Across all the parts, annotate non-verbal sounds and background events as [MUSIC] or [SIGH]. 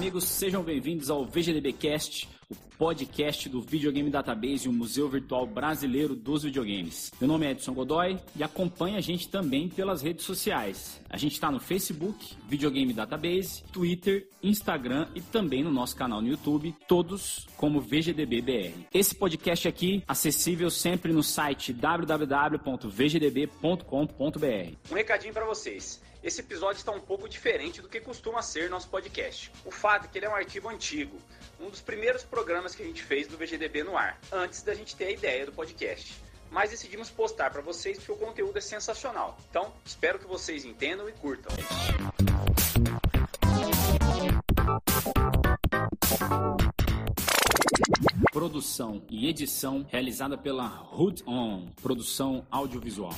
Amigos, sejam bem-vindos ao VGDBcast, o podcast do Videogame Database, o Museu Virtual Brasileiro dos Videogames. Meu nome é Edson Godoy e acompanha a gente também pelas redes sociais. A gente está no Facebook, Videogame Database, Twitter, Instagram e também no nosso canal no YouTube, todos como VGDBBR. Esse podcast aqui acessível sempre no site www.vgdb.com.br. Um recadinho para vocês. Esse episódio está um pouco diferente do que costuma ser nosso podcast. O fato é que ele é um arquivo antigo, um dos primeiros programas que a gente fez do VGDB no ar, antes da gente ter a ideia do podcast. Mas decidimos postar para vocês porque o conteúdo é sensacional. Então, espero que vocês entendam e curtam. Produção e edição realizada pela Hood On, produção audiovisual.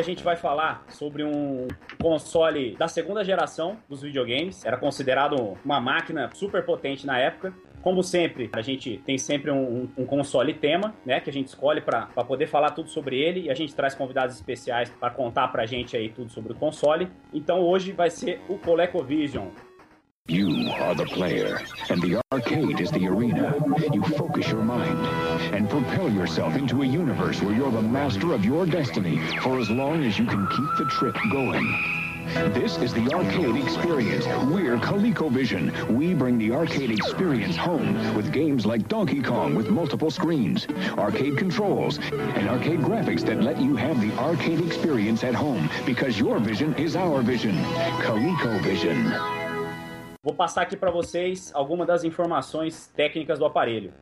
A gente vai falar sobre um console da segunda geração dos videogames. Era considerado uma máquina super potente na época. Como sempre, a gente tem sempre um, um, console tema, né? Que a gente escolhe para poder falar tudo sobre ele e a gente traz convidados especiais para contar pra gente aí tudo sobre o console. Então hoje vai ser o ColecoVision. You are the player, and the arcade is the arena. You focus your mind and propel yourself into a universe where you're the master of your destiny for as long as you can keep the trip going. This is the arcade experience. We're ColecoVision. We bring the arcade experience home with games like Donkey Kong with multiple screens, arcade controls, and arcade graphics that let you have the arcade experience at home because your vision is our vision. ColecoVision. Vou passar aqui para vocês algumas das informações técnicas do aparelho.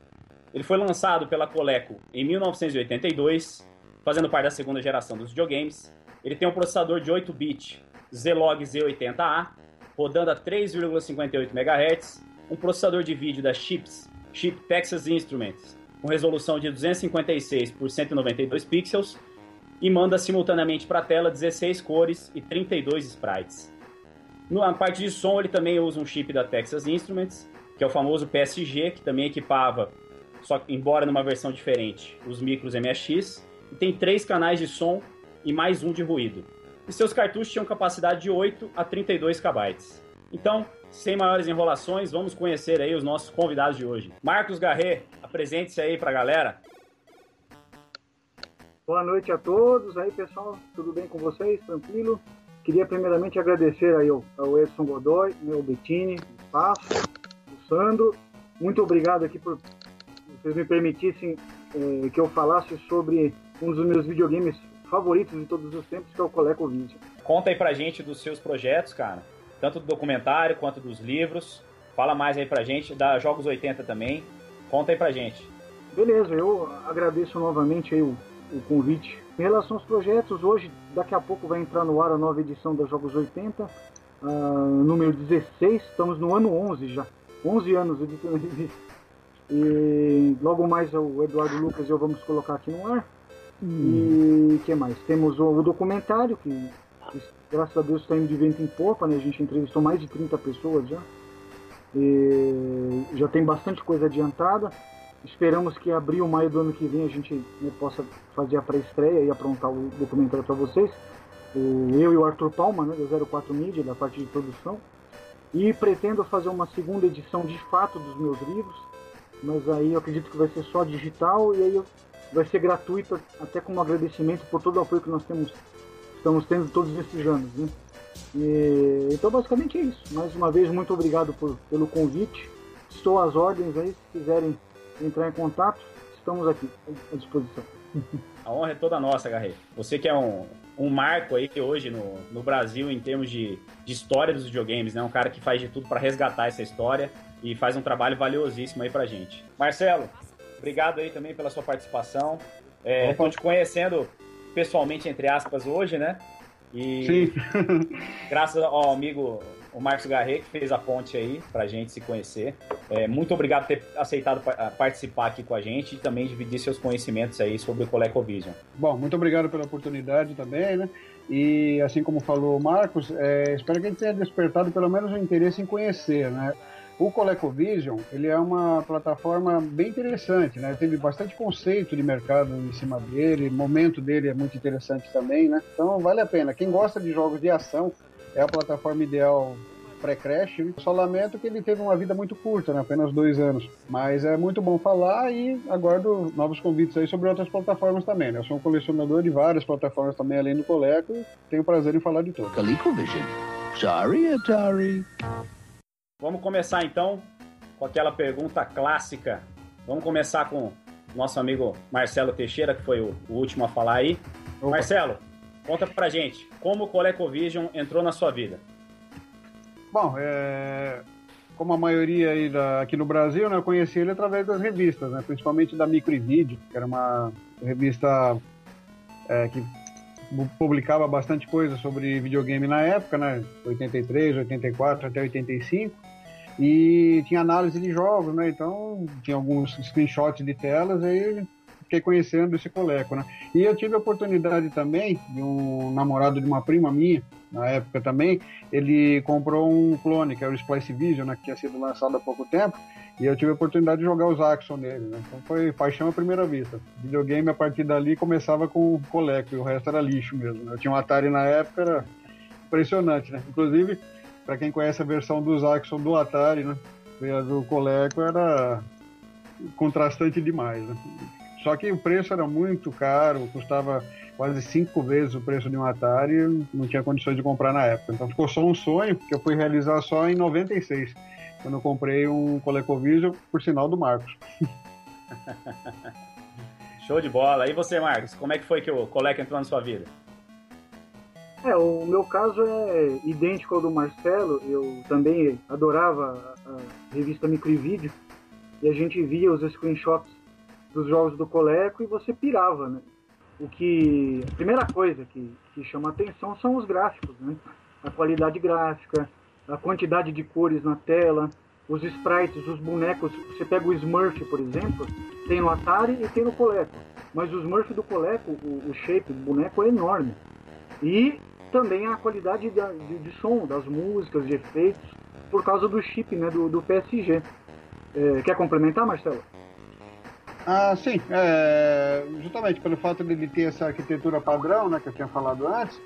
Ele foi lançado pela Coleco em 1982, fazendo parte da segunda geração dos videogames. Ele tem um processador de 8-bit Zlog Z80A, rodando a 3,58 MHz, um processador de vídeo da Chips, Chip Texas Instruments, com resolução de 256 por 192 pixels e manda simultaneamente para a tela 16 cores e 32 sprites. Na parte de som, ele também usa um chip da Texas Instruments, que é o famoso PSG, que também equipava, só embora numa versão diferente, os micros MSX, e tem três canais de som e mais um de ruído. E seus cartuchos tinham capacidade de 8 a 32 KB. Então, sem maiores enrolações, vamos conhecer aí os nossos convidados de hoje. Marcos Garret, apresente-se aí pra galera. Boa noite a todos aí, pessoal. Tudo bem com vocês? Tranquilo? Queria primeiramente agradecer aí ao, ao Edson Godoy, meu Bettini, o Espaço, o Sandro. Muito obrigado aqui por vocês me permitissem eh, que eu falasse sobre um dos meus videogames favoritos de todos os tempos, que é o ColecoVision. Conta aí pra gente dos seus projetos, cara. Tanto do documentário quanto dos livros. Fala mais aí pra gente, da Jogos 80 também. Conta aí pra gente. Beleza, eu agradeço novamente aí o, o convite em relação aos projetos, hoje, daqui a pouco vai entrar no ar a nova edição da Jogos 80, uh, ah, número 16, estamos no ano 11 já, 11 anos editando a revista. E logo mais o Eduardo Lucas e eu vamos colocar aqui no ar. Hum. E que mais? Temos o, o documentário, que, que, graças a Deus está indo de vento em popa, né? A gente entrevistou mais de 30 pessoas já. E já tem bastante coisa adiantada. Esperamos que abril, maio do ano que vem a gente né, possa fazer a pré-estreia e aprontar o documentário para vocês. O, eu e o Arthur Palma, né, do 04 Media, da parte de produção. E pretendo fazer uma segunda edição de fato dos meus livros, mas aí eu acredito que vai ser só digital e aí vai ser gratuita, até como agradecimento por todo o apoio que nós temos, estamos tendo todos esses anos. Né? E, então basicamente é isso. Mais uma vez, muito obrigado por, pelo convite. Estou às ordens aí, se quiserem entrar em contato, estamos aqui à disposição. [LAUGHS] A honra é toda nossa, Garrê. Você que é um, um marco aí hoje no, no Brasil em termos de, de história dos videogames, né? Um cara que faz de tudo para resgatar essa história e faz um trabalho valiosíssimo aí pra gente. Marcelo, obrigado aí também pela sua participação. É, Estou te conhecendo pessoalmente, entre aspas, hoje, né? E Sim. [LAUGHS] graças ao amigo o Marcos Garret, que fez a ponte aí pra gente se conhecer. É, muito obrigado por ter aceitado participar aqui com a gente e também dividir seus conhecimentos aí sobre o ColecoVision. Bom, muito obrigado pela oportunidade também, né? E assim como falou o Marcos, é, espero que a gente tenha despertado pelo menos o interesse em conhecer, né? O ColecoVision, ele é uma plataforma bem interessante, né? Teve bastante conceito de mercado em cima dele, o momento dele é muito interessante também, né? Então vale a pena. Quem gosta de jogos de ação, é a plataforma ideal pré-crash. Só lamento que ele teve uma vida muito curta, né? apenas dois anos. Mas é muito bom falar e aguardo novos convites aí sobre outras plataformas também. Né? Eu sou um colecionador de várias plataformas também, além do Coleco, e tenho prazer em falar de todas. ColecoVision. Sorry, Atari. Vamos começar então com aquela pergunta clássica. Vamos começar com nosso amigo Marcelo Teixeira, que foi o, o último a falar aí. Opa. Marcelo, conta pra gente, como o ColecoVision entrou na sua vida? Bom, é, como a maioria aí da, aqui no Brasil, né, eu conheci ele através das revistas, né, principalmente da Micro e Vídeo, que era uma revista é, que publicava bastante coisa sobre videogame na época, né, 83, 84 até 85, e tinha análise de jogos, né, então tinha alguns screenshots de telas, aí fiquei conhecendo esse coleco, né. E eu tive a oportunidade também de um namorado de uma prima minha, na época também, ele comprou um clone, que era o Splice Vision, né, que tinha sido lançado há pouco tempo, e eu tive a oportunidade de jogar os Axon nele, né? Então foi paixão à primeira vista. Videogame, a partir dali, começava com o Coleco, e o resto era lixo mesmo. Né? Eu tinha um Atari na época, era impressionante, né? Inclusive, para quem conhece a versão dos Axon do Atari, né? Do Coleco era contrastante demais, né? Só que o preço era muito caro, custava quase cinco vezes o preço de um Atari, não tinha condições de comprar na época. Então ficou só um sonho que eu fui realizar só em 96, quando eu comprei um ColecoVision, por sinal do Marcos. [LAUGHS] Show de bola. E você, Marcos, como é que foi que o Coleco entrou na sua vida? É, o meu caso é idêntico ao do Marcelo. Eu também adorava a revista Microvídeo e a gente via os screenshots dos jogos do Coleco e você pirava, né? o que a primeira coisa que, que chama atenção são os gráficos, né? A qualidade gráfica, a quantidade de cores na tela, os sprites, os bonecos. Você pega o Smurf, por exemplo, tem no Atari e tem no Coleco. Mas o Smurf do Coleco, o, o shape do boneco é enorme. E também a qualidade de, de, de, som, das músicas, de efeitos, por causa do chip né, do, do PSG. É, quer complementar, Marcelo? Ah, sim. É, justamente pelo fato de ele ter essa arquitetura padrão, né, que eu tinha falado antes,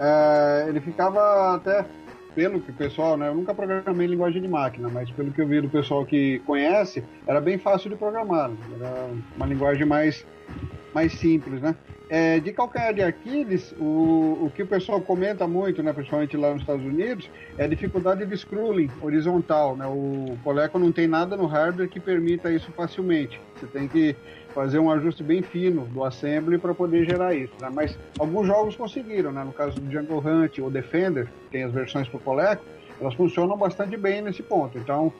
é, ele ficava até, pelo que o pessoal, né, eu nunca programei em linguagem de máquina, mas pelo que eu vi do pessoal que conhece, era bem fácil de programar. Era uma linguagem mais, mais simples, né? É, de calcanhar de Aquiles, o, o que o pessoal comenta muito, né, principalmente lá nos Estados Unidos, é a dificuldade de scrolling horizontal. Né? O Coleco não tem nada no hardware que permita isso facilmente. Você tem que fazer um ajuste bem fino do assembly para poder gerar isso. Né? Mas alguns jogos conseguiram, né? no caso do Jungle Hunt ou Defender, tem as versões para o Coleco, elas funcionam bastante bem nesse ponto. Então,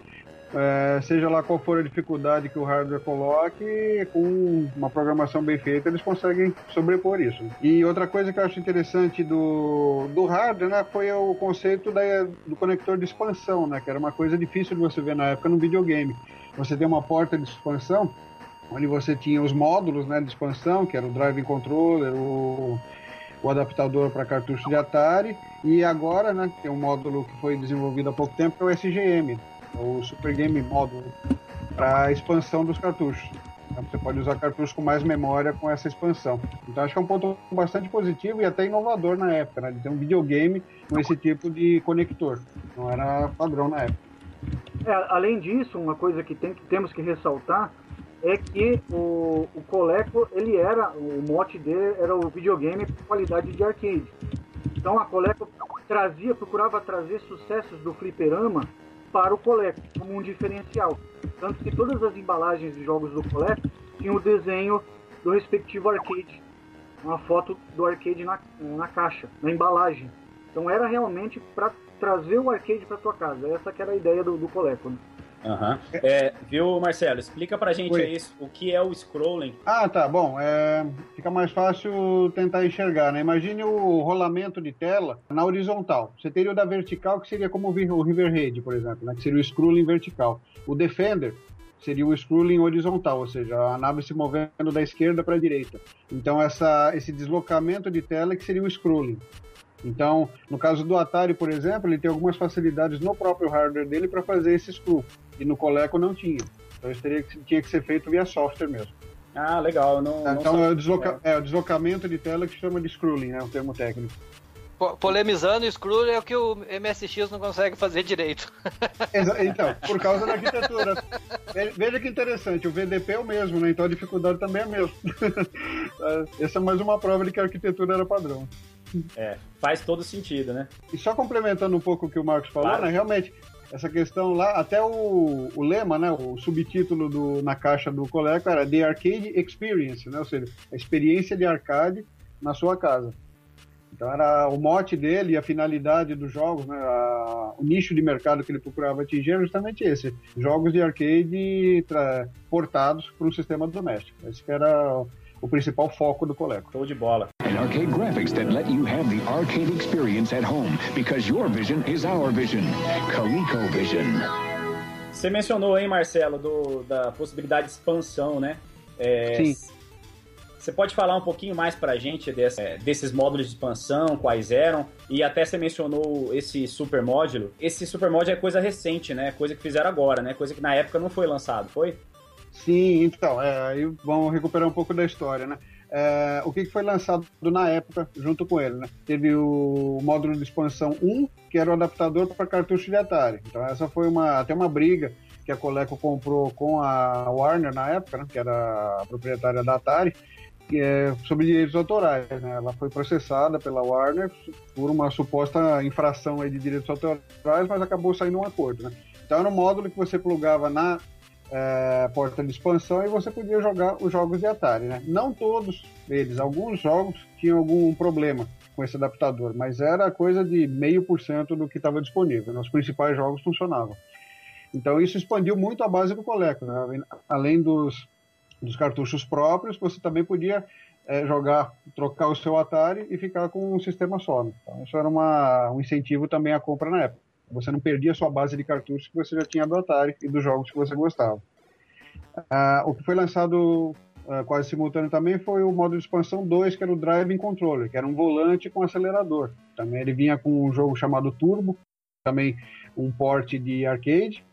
é, seja lá qual for a dificuldade que o hardware coloque, com uma programação bem feita, eles conseguem sobrepor isso. E outra coisa que eu acho interessante do, do hardware né, foi o conceito da, do conector de expansão, né, que era uma coisa difícil de você ver na época no videogame. Você tem uma porta de expansão, onde você tinha os módulos né, de expansão, que era o driving controller, o, o adaptador para cartucho de Atari, e agora né, tem um módulo que foi desenvolvido há pouco tempo, que é o SGM, o Super Game Module, para expansão dos cartuchos. Então, você pode usar cartuchos com mais memória com essa expansão. Então acho que é um ponto bastante positivo e até inovador na época, né? De ter um videogame com esse tipo de conector. Não era padrão na época. É, além disso, uma coisa que, tem, que temos que ressaltar é que o, o Coleco, ele era, o mote dele era o videogame com qualidade de arcade. Então a Coleco trazia, procurava trazer sucessos do fliperama para o Coleco, como um diferencial. Tanto que todas as embalagens de jogos do Coleco tinham o desenho do respectivo arcade, uma foto do arcade na, na caixa, na embalagem. Então era realmente para trazer o arcade para tua casa. Essa que era a ideia do, do Coleco. Né? Uhum. É, viu, Marcelo? Explica pra gente Oi. aí o que é o scrolling. Ah, tá. Bom, é, fica mais fácil tentar enxergar, né? Imagine o rolamento de tela na horizontal. Você teria o da vertical, que seria como o o Riverhead, por exemplo, né? que seria o scrolling vertical. O Defender seria o scrolling horizontal, ou seja, a nave se movendo da esquerda para a direita. Então, essa, esse deslocamento de tela que seria o scrolling. Então, no caso do Atari, por exemplo, ele tem algumas facilidades no próprio hardware dele para fazer esse scroll, e no Coleco não tinha. Então, isso teria que, tinha que ser feito via software mesmo. Ah, legal. Não, não Então sabia. é o, desloca- é o deslocamento de tela que chama de scrolling, né? O termo técnico. Po- Polemizando, o Screw é o que o MSX não consegue fazer direito. [LAUGHS] Exa- Então, por causa da arquitetura. Ve- Veja que interessante, o VDP é o mesmo, né? Então a dificuldade também é a mesma. [LAUGHS] Essa é mais uma prova de que a arquitetura era padrão. É, faz todo sentido, né? E só complementando um pouco o que o Marcos falou, Claro. né? Realmente, essa questão lá, até o, o lema, né? O subtítulo do, na caixa do Coleco era The Arcade Experience, né? Ou seja, a experiência de arcade na sua casa. Então era o mote dele e a finalidade dos jogos, né? A- o nicho de mercado que ele procurava atingir era justamente esse: jogos de arcade portados para um sistema doméstico. Esse era o, principal foco do Coleco. Show de bola. And arcade graphics that let you have the arcade experience at home because your vision is our vision. ColecoVision. Você mencionou aí, Marcelo, do, da possibilidade de expansão, né? É, Sim. Você pode falar um pouquinho mais pra gente desse- é, desses módulos de expansão, quais eram? E até você mencionou esse super módulo. Esse super módulo é coisa recente, né? Coisa que fizeram agora, né? Coisa que na época não foi lançado, foi? Sim, então, é, aí vamos recuperar um pouco da história, né? É, o que foi lançado na época junto com ele, né? Teve o módulo de expansão 1, que era o adaptador para cartucho de Atari. Então essa foi uma até uma briga que a Coleco comprou com a Warner na época, né? que era a proprietária da Atari, é sobre direitos autorais. Né? Ela foi processada pela Warner por uma suposta infração de direitos autorais, mas acabou saindo um acordo. Né? Então era um módulo que você plugava na é, porta de expansão e você podia jogar os jogos de Atari, né? Não todos eles, alguns jogos tinham algum problema com esse adaptador, mas era coisa de meio por cento do que estava disponível. Né? Os principais jogos funcionavam. Então isso expandiu muito a base do Coleco, né? Além dos, dos cartuchos próprios, você também podia é, jogar, trocar o seu Atari e ficar com um sistema só. né? Então isso era uma, um incentivo também à compra na época. Você não perdia a sua base de cartuchos que você já tinha do Atari e dos jogos que você gostava. Ah, o que foi lançado ah, quase simultâneo também foi o modo de expansão 2, que era o Driving Controller, que era um volante com acelerador. Também ele vinha com um jogo chamado Turbo, também um port de arcade,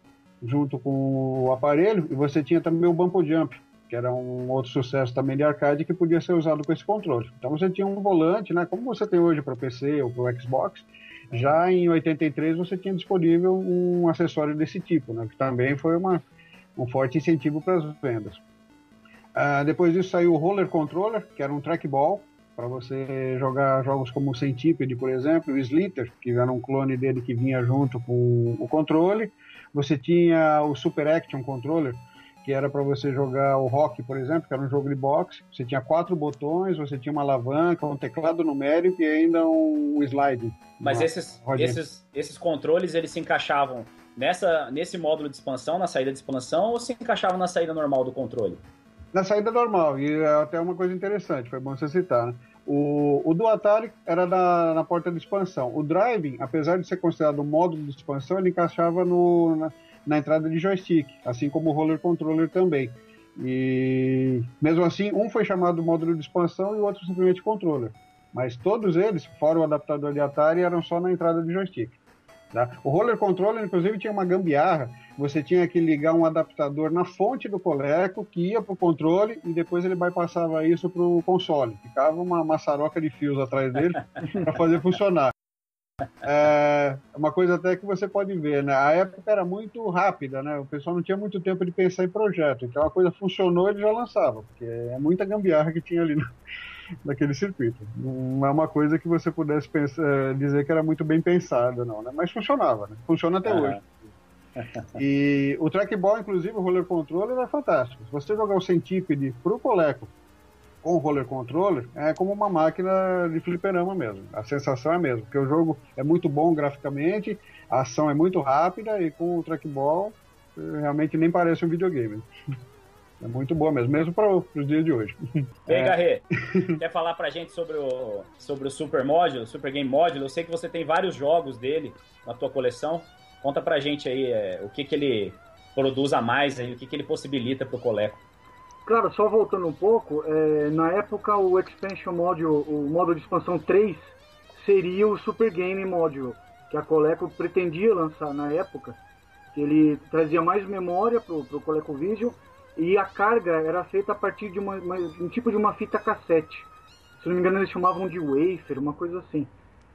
junto com o aparelho, e você tinha também o Bumpo Jump, que era um outro sucesso também de arcade que podia ser usado com esse controle. Então você tinha um volante, né, como você tem hoje para PC ou para o Xbox, já em 83 você tinha disponível um acessório desse tipo, né, que também foi uma, um forte incentivo para as vendas. Ah, depois disso saiu o Roller Controller, que era um trackball, para você jogar jogos como o Centipede, por exemplo, o Slither, que era um clone dele que vinha junto com o controle. Você tinha o Super Action Controller, que era para você jogar o Rock, por exemplo, que era um jogo de boxe. Você tinha quatro botões, você tinha uma alavanca, um teclado numérico e ainda um slide. Mas esses, rodinha. esses, esses controles, eles se encaixavam nessa, nesse módulo de expansão, na saída de expansão, ou se encaixavam na saída normal do controle? Na saída normal, e é até uma coisa interessante, foi bom você citar, né? O, o do Atari era na, na porta de expansão. O Driving, apesar de ser considerado um módulo de expansão, ele encaixava no, na, na entrada de joystick, assim como o Roller Controller também. E mesmo assim, um foi chamado módulo de expansão e o outro simplesmente controller. Mas todos eles, fora o adaptador de Atari, eram só na entrada de joystick. Tá? O Roller Controller, inclusive, tinha uma gambiarra. Você tinha que ligar um adaptador na fonte do Coleco, que ia para o controle, e depois ele bypassava isso para o console. Ficava uma maçaroca de fios atrás dele [LAUGHS] para fazer funcionar. É uma coisa até que você pode ver, né? A época era muito rápida, né? O pessoal não tinha muito tempo de pensar em projeto. Então a coisa funcionou, ele já lançava, porque é muita gambiarra que tinha ali no, [LAUGHS] naquele circuito. Não é uma coisa que você pudesse pensar, eh, dizer que era muito bem pensada, não, né? Mas funcionava, né? Funciona até Aham. hoje. [LAUGHS] E o trackball, inclusive, o roller controller é fantástico. Se você jogar o Centipede pro Coleco com o roller controller, é como uma máquina de fliperama mesmo. A sensação é a mesma, porque o jogo é muito bom graficamente, a ação é muito rápida e com o trackball realmente nem parece um videogame. [LAUGHS] É muito boa mesmo, mesmo para os dias de hoje. Bem, é. Garrê, [LAUGHS] quer falar pra gente sobre o, sobre o Super Module, Super Game Module? Eu sei que você tem vários jogos dele na tua coleção. Conta pra gente aí é, o que, que ele produz a mais, aí, o que, que ele possibilita pro Coleco. Claro, só voltando um pouco, é, na época o Expansion Module, o módulo de expansão 3, seria o Super Game Module, que a Coleco pretendia lançar na época. Ele trazia mais memória pro, pro ColecoVision e a carga era feita a partir de uma, uma, um tipo de uma fita cassete. Se não me engano, eles chamavam de wafer, uma coisa assim.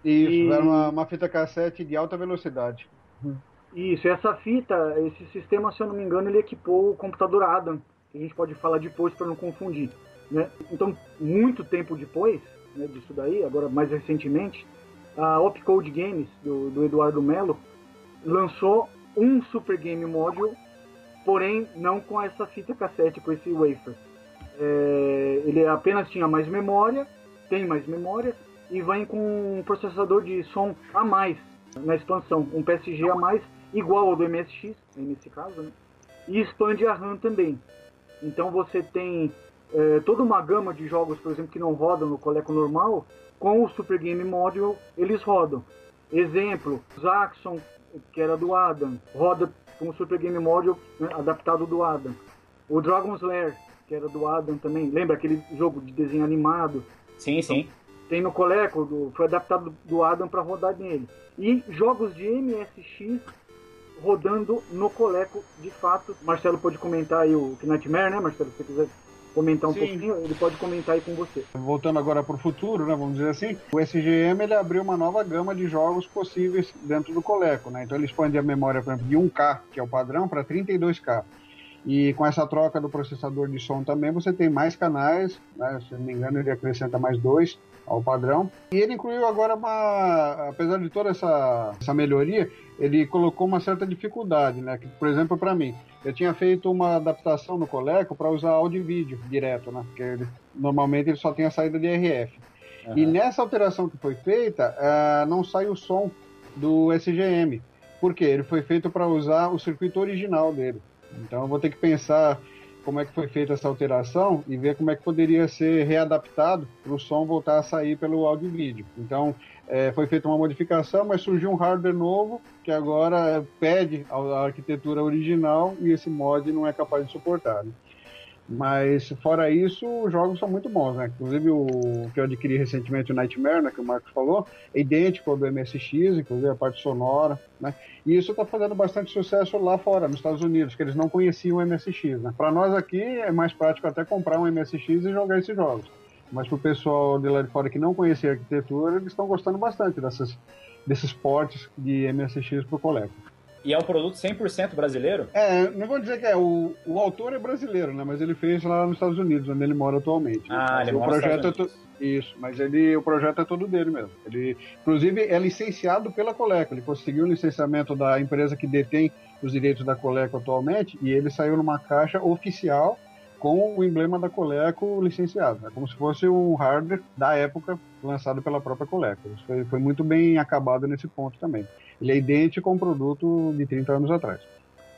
Isso, e... era uma, uma, fita cassete de alta velocidade. Isso, essa fita, esse sistema, se eu não me engano, ele equipou o computador Adam, que a gente pode falar depois para não confundir. Né? Então, muito tempo depois né, disso daí, agora mais recentemente, a Opcode Games, do, do Eduardo Melo, lançou um Super Game Module porém não com essa fita cassete, com esse wafer. É, ele apenas tinha mais memória, tem mais memória, e vem com um processador de som a mais na expansão, um PSG a mais, igual ao do MSX, nesse caso, né? e expande a RAM também. Então você tem é, toda uma gama de jogos, por exemplo, que não rodam no Coleco normal, com o Super Game Module eles rodam. Exemplo, Zaxxon, que era do Adam, roda com o Super Game Module né, adaptado do Adam. O Dragon's Lair, que era do Adam também, lembra aquele jogo de desenho animado? Sim, então, sim. Tem no Coleco, do, foi adaptado do Adam para rodar nele. E jogos de MSX rodando no Coleco de fato. Marcelo pode comentar aí o Nightmare, né, Marcelo? Se você quiser comentar um Sim. pouquinho, ele pode comentar aí com você. Voltando agora para o futuro, né, vamos dizer assim, o SGM ele abriu uma nova gama de jogos possíveis dentro do Coleco, né? Então ele expande a memória, por exemplo, de 1K, que é o padrão, para 32K. E com essa troca do processador de som também, você tem mais canais, né? se não me engano, ele acrescenta mais dois ao padrão. E ele incluiu agora uma, apesar de toda essa, essa melhoria, ele colocou uma certa dificuldade, né? Que, por exemplo, para mim, eu tinha feito uma adaptação no Coleco para usar áudio e vídeo direto, né? Porque ele, normalmente ele só tem a saída de RF. Uhum. E nessa alteração que foi feita, uh, não sai o som do SGM. Por quê? Ele foi feito para usar o circuito original dele. Então eu vou ter que pensar como é que foi feita essa alteração e ver como é que poderia ser readaptado para o som voltar a sair pelo áudio e vídeo. Então é, foi feita uma modificação, mas surgiu um hardware novo que agora pede a arquitetura original e esse mod não é capaz de suportar. Né? Mas fora isso, os jogos são muito bons, né? Inclusive o que eu adquiri recentemente, o Nightmare, né, que o Marcos falou, é idêntico ao do MSX, inclusive a parte sonora, né? E isso está fazendo bastante sucesso lá fora, nos Estados Unidos, que eles não conheciam o MSX, né? Para nós aqui é mais prático até comprar um MSX e jogar esses jogos. Mas para o pessoal de lá de fora que não conhecia a arquitetura, eles estão gostando bastante dessas, desses portes de MSX para o Coleco. E é um produto 100% brasileiro? É, não vou dizer que é. O, o autor é brasileiro, né? Mas ele fez lá nos Estados Unidos, onde ele mora atualmente. Ah, ele o mora projeto é to... Isso, mas ele, o projeto é todo dele mesmo. Ele, inclusive, é licenciado pela Coleco. Ele conseguiu o licenciamento da empresa que detém os direitos da Coleco atualmente e ele saiu numa caixa oficial com o emblema da Coleco licenciado. É como se fosse um hardware da época lançado pela própria Coleco. Isso foi, foi muito bem acabado nesse ponto também. Ele é idêntico a um produto de 30 anos atrás.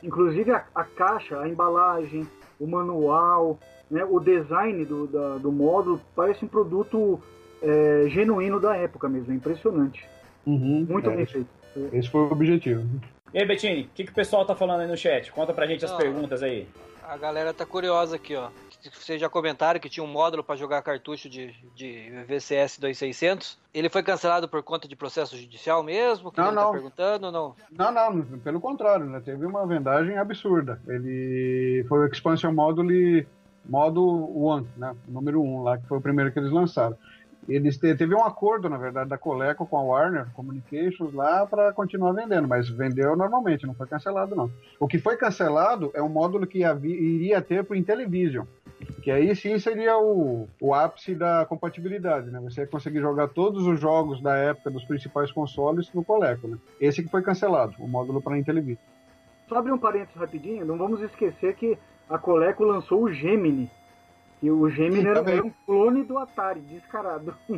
Inclusive a, a caixa, a embalagem, o manual, né, o design do, da, do módulo parece um produto é, genuíno da época mesmo, é impressionante. Uhum, Muito é, bem feito. Esse foi o objetivo. E aí, Bettini, o que, que o pessoal tá falando aí no chat? Conta pra gente as perguntas aí. A galera tá curiosa aqui, ó vocês já comentaram que tinha um módulo para jogar cartucho de, de VCS 2600. Ele foi cancelado por conta de processo judicial mesmo? Que não, ele não. Tá perguntando não? Não, não, pelo contrário, né? Teve uma vendagem absurda. Ele foi o Expansion Module modo 1, né? Número 1 lá, que foi o primeiro que eles lançaram. Eles te, teve um acordo, na verdade, da Coleco com a Warner Communications lá para continuar vendendo, mas vendeu normalmente, não foi cancelado não. O que foi cancelado é um módulo que havia, iria ter para o Intellivision, que aí sim seria o, o ápice da compatibilidade, né? Você ia conseguir jogar todos os jogos da época dos principais consoles no Coleco, né? Esse que foi cancelado, o módulo para Intellivision. Só abrir um parênteses rapidinho, não vamos esquecer que a Coleco lançou o Gemini, e o Gemini era, era, um clone do Atari, descarado. [LAUGHS]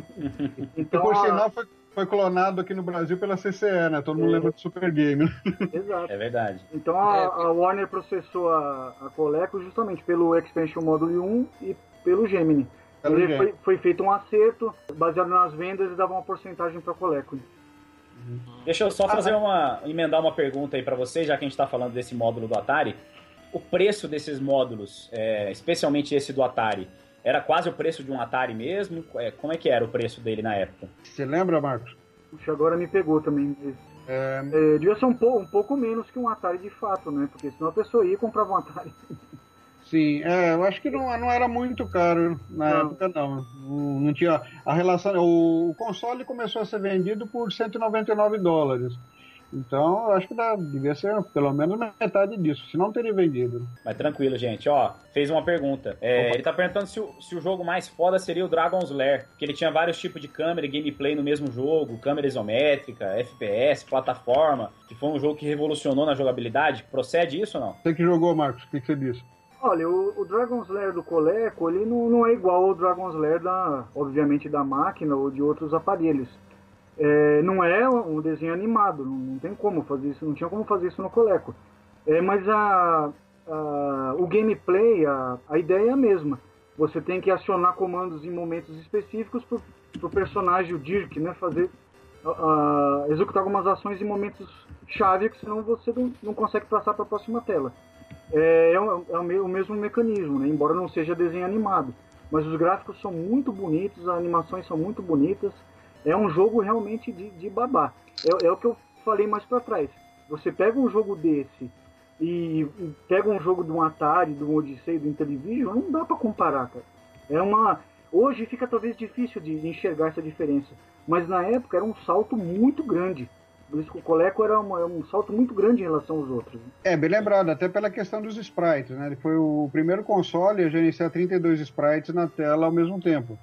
então, e por sinal foi, foi clonado aqui no Brasil pela CCE, né? Todo mundo é. lembra do Super Game. Né? Exato. É verdade. Então a, é, a Warner processou a, a Coleco justamente pelo Expansion Module 1 e pelo Gemini. Ele foi, foi, feito um acerto, baseado nas vendas, e dava uma porcentagem para a Coleco. Deixa eu só fazer uma. emendar uma pergunta aí para vocês, já que a gente está falando desse módulo do Atari. O preço desses módulos, é, especialmente esse do Atari, era quase o preço de um Atari mesmo? É, como é que era o preço dele na época? Você lembra, Marcos? Puxa, agora me pegou também. É... É, devia ser um pouco, um pouco menos que um Atari de fato, né? Porque senão a pessoa ia e comprava um Atari. Sim, é, eu acho que não, não era muito caro na não. época, não. não. não. tinha a relação. O, o console começou a ser vendido por 199 dólares. Então, eu acho que dá, devia ser pelo menos metade disso, se não teria vendido. Mas tranquilo, gente. Ó, fez uma pergunta. É, ele tá perguntando se o, se o jogo mais foda seria o Dragon's Lair, que ele tinha vários tipos de câmera e gameplay no mesmo jogo, câmera isométrica, FPS, plataforma, que foi um jogo que revolucionou na jogabilidade. Procede isso ou não? Você que jogou, Marcos, o que, que você disse? Olha, o, o, Dragon's Lair do Coleco, ele não, não é igual ao Dragon's Lair da, obviamente, da máquina ou de outros aparelhos. É, não é um desenho animado, não, não, tem como fazer isso, não tinha como fazer isso no Coleco. É, mas a, a, o gameplay, a, a ideia é a mesma. Você tem que acionar comandos em momentos específicos para o personagem, o Dirk, né, fazer executar algumas ações em momentos chave, que senão você não, não consegue passar para a próxima tela. É, é, o, é o mesmo mecanismo, né, embora não seja desenho animado. Mas os gráficos são muito bonitos, as animações são muito bonitas é um jogo realmente de, de babá. É, é o que eu falei mais para trás. Você pega um jogo desse e, pega um jogo de um Atari, do Odyssey, do Intellivision, não dá para comparar, cara. É uma hoje fica talvez difícil de enxergar essa diferença, mas na época era um salto muito grande. Por isso que o Coleco era uma, um salto muito grande em relação aos outros. É, bem lembrado, até pela questão dos sprites, né? Ele foi o primeiro console a gerenciar 32 sprites na tela ao mesmo tempo.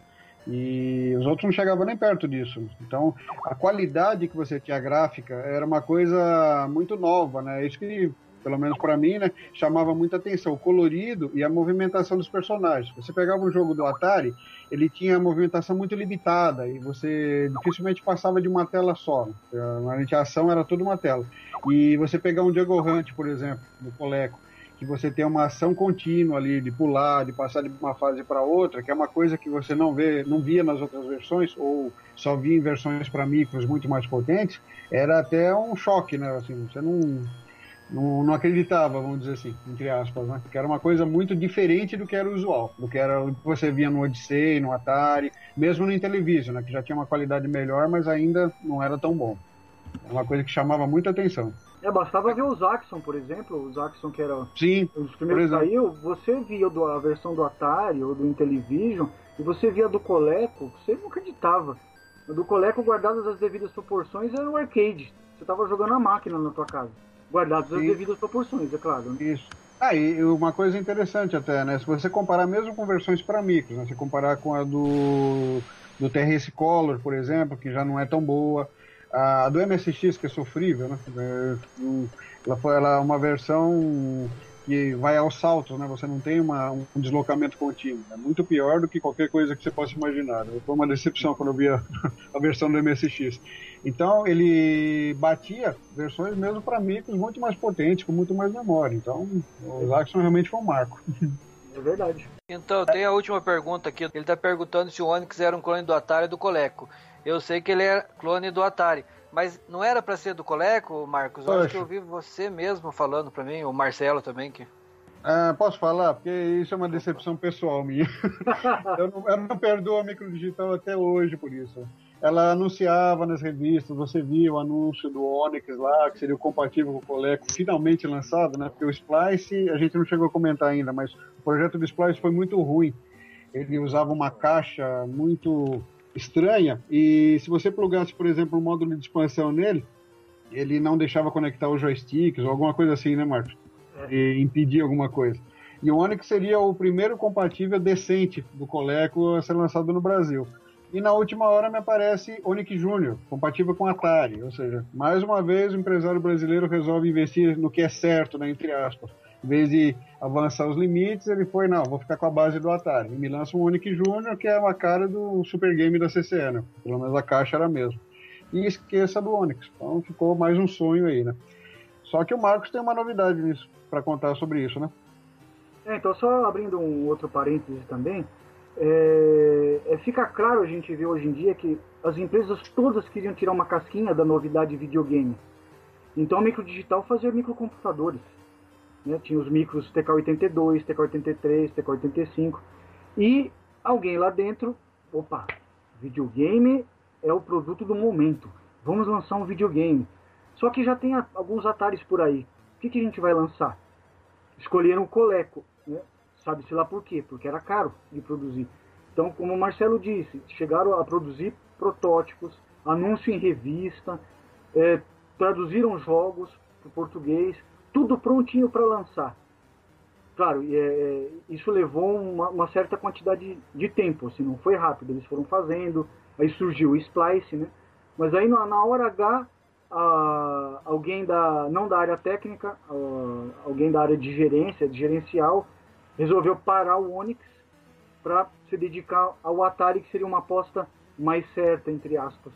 E os outros não chegavam nem perto disso. Então, a qualidade que você tinha gráfica era uma coisa muito nova, né? Isso que, pelo menos para mim, né, chamava muita atenção. O colorido e a movimentação dos personagens. Você pegava um jogo do Atari, ele tinha movimentação muito limitada e você dificilmente passava de uma tela só. A ação era toda uma tela. E você pegar um Jungle Hunt, por exemplo, no Coleco, que você tem uma ação contínua ali de pular, de passar de uma fase para outra, que é uma coisa que você não vê, não via nas outras versões ou só via em versões para micros muito mais potentes, era até um choque, né? Assim, você não, não, não acreditava, vamos dizer assim, entre aspas, né? Que era uma coisa muito diferente do que era usual, do que era o que você via no Odyssey, no Atari, mesmo no Intellivision, né? Que já tinha uma qualidade melhor, mas ainda não era tão bom. É uma coisa que chamava muita atenção. É, bastava ver o Zaxxon, por exemplo, o Zaxxon que era Sim, os primeiros que saiu, você via do, a versão do Atari ou do Intellivision, e você via do Coleco, você não acreditava. Do Coleco, guardadas as devidas proporções, era o arcade. Você estava jogando a máquina na tua casa. Guardadas as devidas proporções, é claro. Né? Isso. Ah, e uma coisa interessante até, né? Se você comparar mesmo com versões para micros, né? Se comparar com a do, do TRS Color, por exemplo, que já não é tão boa, a do MSX, que é sofrível, né? É, ela foi ela é uma versão que vai aos saltos, né? Você não tem uma, um deslocamento contínuo. É muito pior do que qualquer coisa que você possa imaginar. Foi uma decepção quando eu vi a, [LAUGHS] a versão do MSX. Então ele batia versões mesmo para micros muito mais potentes, com muito mais memória. Então o Zaxxon realmente foi um marco. É verdade. Então, tem a última pergunta aqui. Ele está perguntando se o Onix era um clone do Atari e do Coleco. Eu sei que ele é clone do Atari. Mas não era para ser do Coleco, Marcos? Eu acho que eu vi você mesmo falando para mim, o Marcelo também. Que... Ah, posso falar? Porque isso é uma decepção pessoal minha. [LAUGHS] eu, não, eu não perdoo a Microdigital até hoje por isso. Ela anunciava nas revistas, você viu o anúncio do Onyx lá, que seria compatível com o Coleco, finalmente lançado, né? Porque o Splice, a gente não chegou a comentar ainda, mas o projeto do Splice foi muito ruim. Ele usava uma caixa muito estranha. E se você plugasse, por exemplo, um módulo de expansão nele, ele não deixava conectar os joysticks ou alguma coisa assim, né, Marcos? É. E impedir alguma coisa. E o Onix seria o primeiro compatível decente do Coleco a ser lançado no Brasil. E na última hora me aparece Onix Júnior, compatível com Atari. Ou seja, mais uma vez o empresário brasileiro resolve investir no que é certo, né, entre aspas. Em vez de avançar os limites, ele foi, não, vou ficar com a base do Atari. E me lança um Onyx Junior, que é uma cara do Super Game da CCE, né? Pelo menos a caixa era a mesma. e esqueça do Onix. Então ficou mais um sonho aí, né? Só que o Marcos tem uma novidade nisso para contar sobre isso, né? É, então só abrindo um outro parênteses também, é, é, fica claro a gente vê hoje em dia que as empresas todas queriam tirar uma casquinha da novidade videogame. Então a microdigital fazia microcomputadores. Né? Tinha os micros TK82, TK83, TK85. E alguém lá dentro, opa, videogame é o produto do momento. Vamos lançar um videogame. Só que já tem alguns Ataris por aí. O que, que a gente vai lançar? Escolheram o Coleco. Né? Sabe-se lá por quê? Porque era caro de produzir. Então, como o Marcelo disse, chegaram a produzir protótipos, anúncio em revista, é, traduziram jogos para o português, tudo prontinho para lançar. Claro, é, é, isso levou uma, uma, certa quantidade de tempo, assim, não foi rápido, eles foram fazendo, aí surgiu o Splice, né? Mas aí na, na hora H, a, alguém da, não da área técnica, a, alguém da área de gerência, de gerencial, resolveu parar o Onix para se dedicar ao Atari, que seria uma aposta mais certa, entre aspas.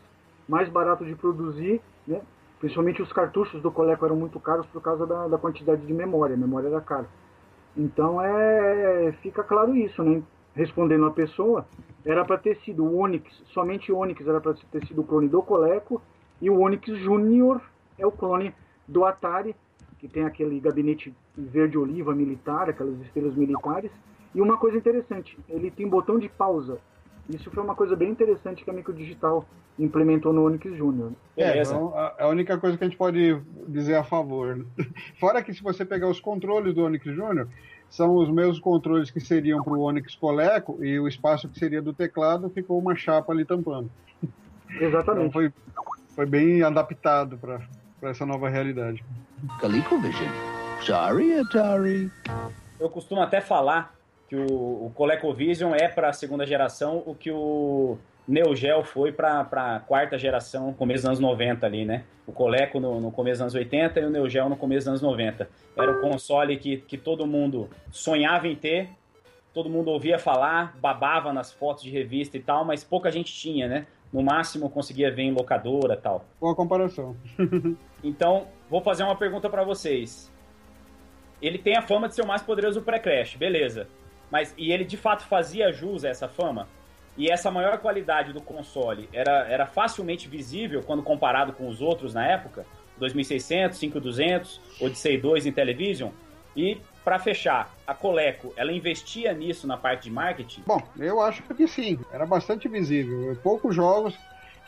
Mais barato de produzir, né? Principalmente os cartuchos do Coleco eram muito caros por causa da, da quantidade de memória, a memória era cara. Então é, fica claro isso, né? Respondendo a pessoa, era para ter sido o Onix, somente o Onix era para ter sido o clone do Coleco, e o Onix Junior é o clone do Atari, que tem aquele gabinete verde-oliva militar, aquelas estrelas militares. E uma coisa interessante, ele tem botão de pausa. Isso foi uma coisa bem interessante que a Microdigital implementou no Onix Junior. É, então, a, a, única coisa que a gente pode dizer a favor. Né? [LAUGHS] Fora que se você pegar os controles do Onix Junior, são os mesmos controles que seriam para o Onix Coleco e o espaço que seria do teclado ficou uma chapa ali tampando. [LAUGHS] Exatamente. Então foi, foi bem adaptado para essa nova realidade. ColecoVision. Sorry, Atari. Eu costumo até falar que o, o ColecoVision é para a segunda geração o que o Neo Geo foi para a quarta geração, começo dos anos 90 ali, né? O Coleco no, no, começo dos anos 80 e o Neo Geo no começo dos anos 90. Era o console que, que todo mundo sonhava em ter, todo mundo ouvia falar, babava nas fotos de revista e tal, mas pouca gente tinha, né? No máximo conseguia ver em locadora e tal. Boa comparação. [LAUGHS] então, vou fazer uma pergunta para vocês. Ele tem a fama de ser o mais poderoso pré-crash, beleza. Mas, e ele de fato fazia jus a essa fama? E essa maior qualidade do console era, era facilmente visível quando comparado com os outros na época? 2600, 5200, Odyssey 2 em Television? E para fechar, a Coleco, ela investia nisso na parte de marketing? Bom, eu acho que sim, era bastante visível. Poucos jogos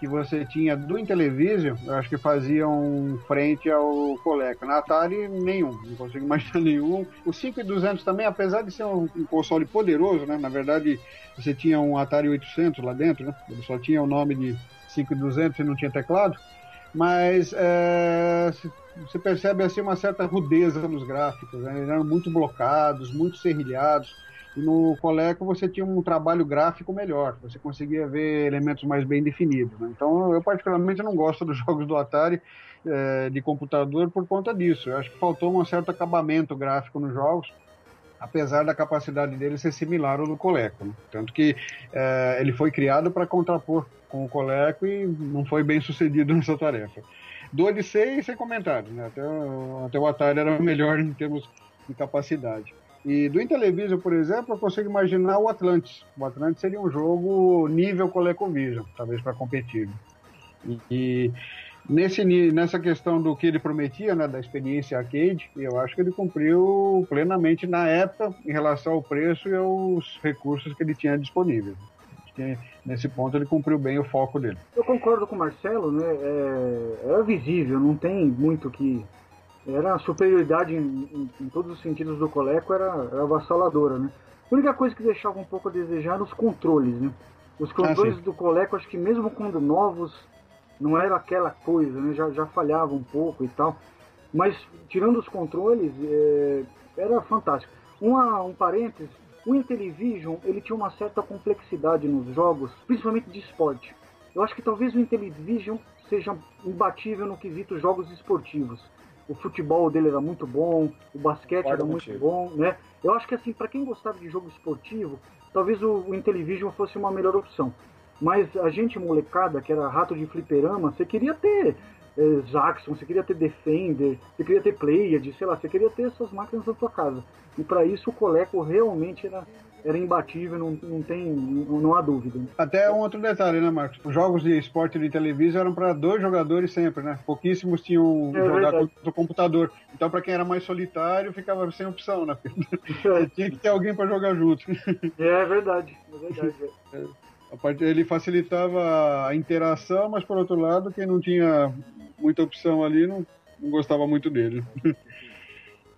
que você tinha do Intellivision, eu acho que faziam frente ao Coleco. Na Atari, nenhum, não consigo [LAUGHS] imaginar nenhum. O 5200 também, apesar de ser um, um, console poderoso, né? Na verdade, você tinha um Atari 800 lá dentro, né? Ele só tinha o nome de 5200 e não tinha teclado. Mas é, você percebe assim uma certa rudeza nos gráficos, né? eles eram muito blocados, muito serrilhados e no Coleco você tinha um trabalho gráfico melhor, você conseguia ver elementos mais bem definidos. Né? Então, eu particularmente não gosto dos [LAUGHS] jogos do Atari é, de computador por conta disso. Eu acho que faltou um certo acabamento gráfico nos jogos, apesar da capacidade dele ser similar ao do Coleco. Né? Tanto que é, ele foi criado para contrapor com o Coleco e não foi bem [LAUGHS] sucedido nessa tarefa. Do Odyssey, sem comentários, né? até, até o Atari era melhor em termos de capacidade. E do Intellivision, por exemplo, eu consigo imaginar o Atlantis. O Atlantis seria um jogo nível ColecoVision, talvez para competir. E, e, nesse, nessa questão do que ele prometia, né, da experiência arcade, eu acho que ele cumpriu plenamente na época em relação ao preço e aos recursos que ele tinha disponíveis. Que, nesse ponto ele cumpriu bem o foco dele. Eu concordo com o Marcelo, né? É, é visível, não tem muito que era a superioridade em, em, em, todos os sentidos do Coleco era, era avassaladora, né? A única coisa que deixava um pouco a desejar eram os controles, né? Os ah, controles ah, do Coleco, acho que mesmo quando novos, não era aquela coisa, né? Já, já falhava um pouco e tal. Mas, tirando os controles, é, era fantástico. Uma, um parênteses, o Intellivision, ele tinha uma certa complexidade nos jogos, principalmente de esporte. Eu acho que talvez o Intellivision seja imbatível no quesito jogos esportivos o futebol dele era muito bom, o basquete Guarda era muito contigo. bom, né? Eu acho que assim, para quem gostava de jogo esportivo, talvez o, o Intellivision fosse uma melhor opção. Mas a gente molecada, que era rato de fliperama, você queria ter é, Jackson, você queria ter Defender, você queria ter Pleiad, sei lá, você queria ter essas máquinas na sua casa. E para isso o Coleco realmente era, era imbatível, não, não tem, não, não, há dúvida. Até um outro detalhe, né, Marcos? Os jogos de esporte de televisão eram para dois jogadores sempre, né? Pouquíssimos tinham é jogar contra o computador. Então, para quem era mais solitário, ficava sem opção, né? Tinha que ter alguém para jogar junto. É verdade, é verdade. [LAUGHS] É. A parte, ele facilitava a interação, mas por outro lado, quem não tinha muita opção ali não, não gostava muito dele.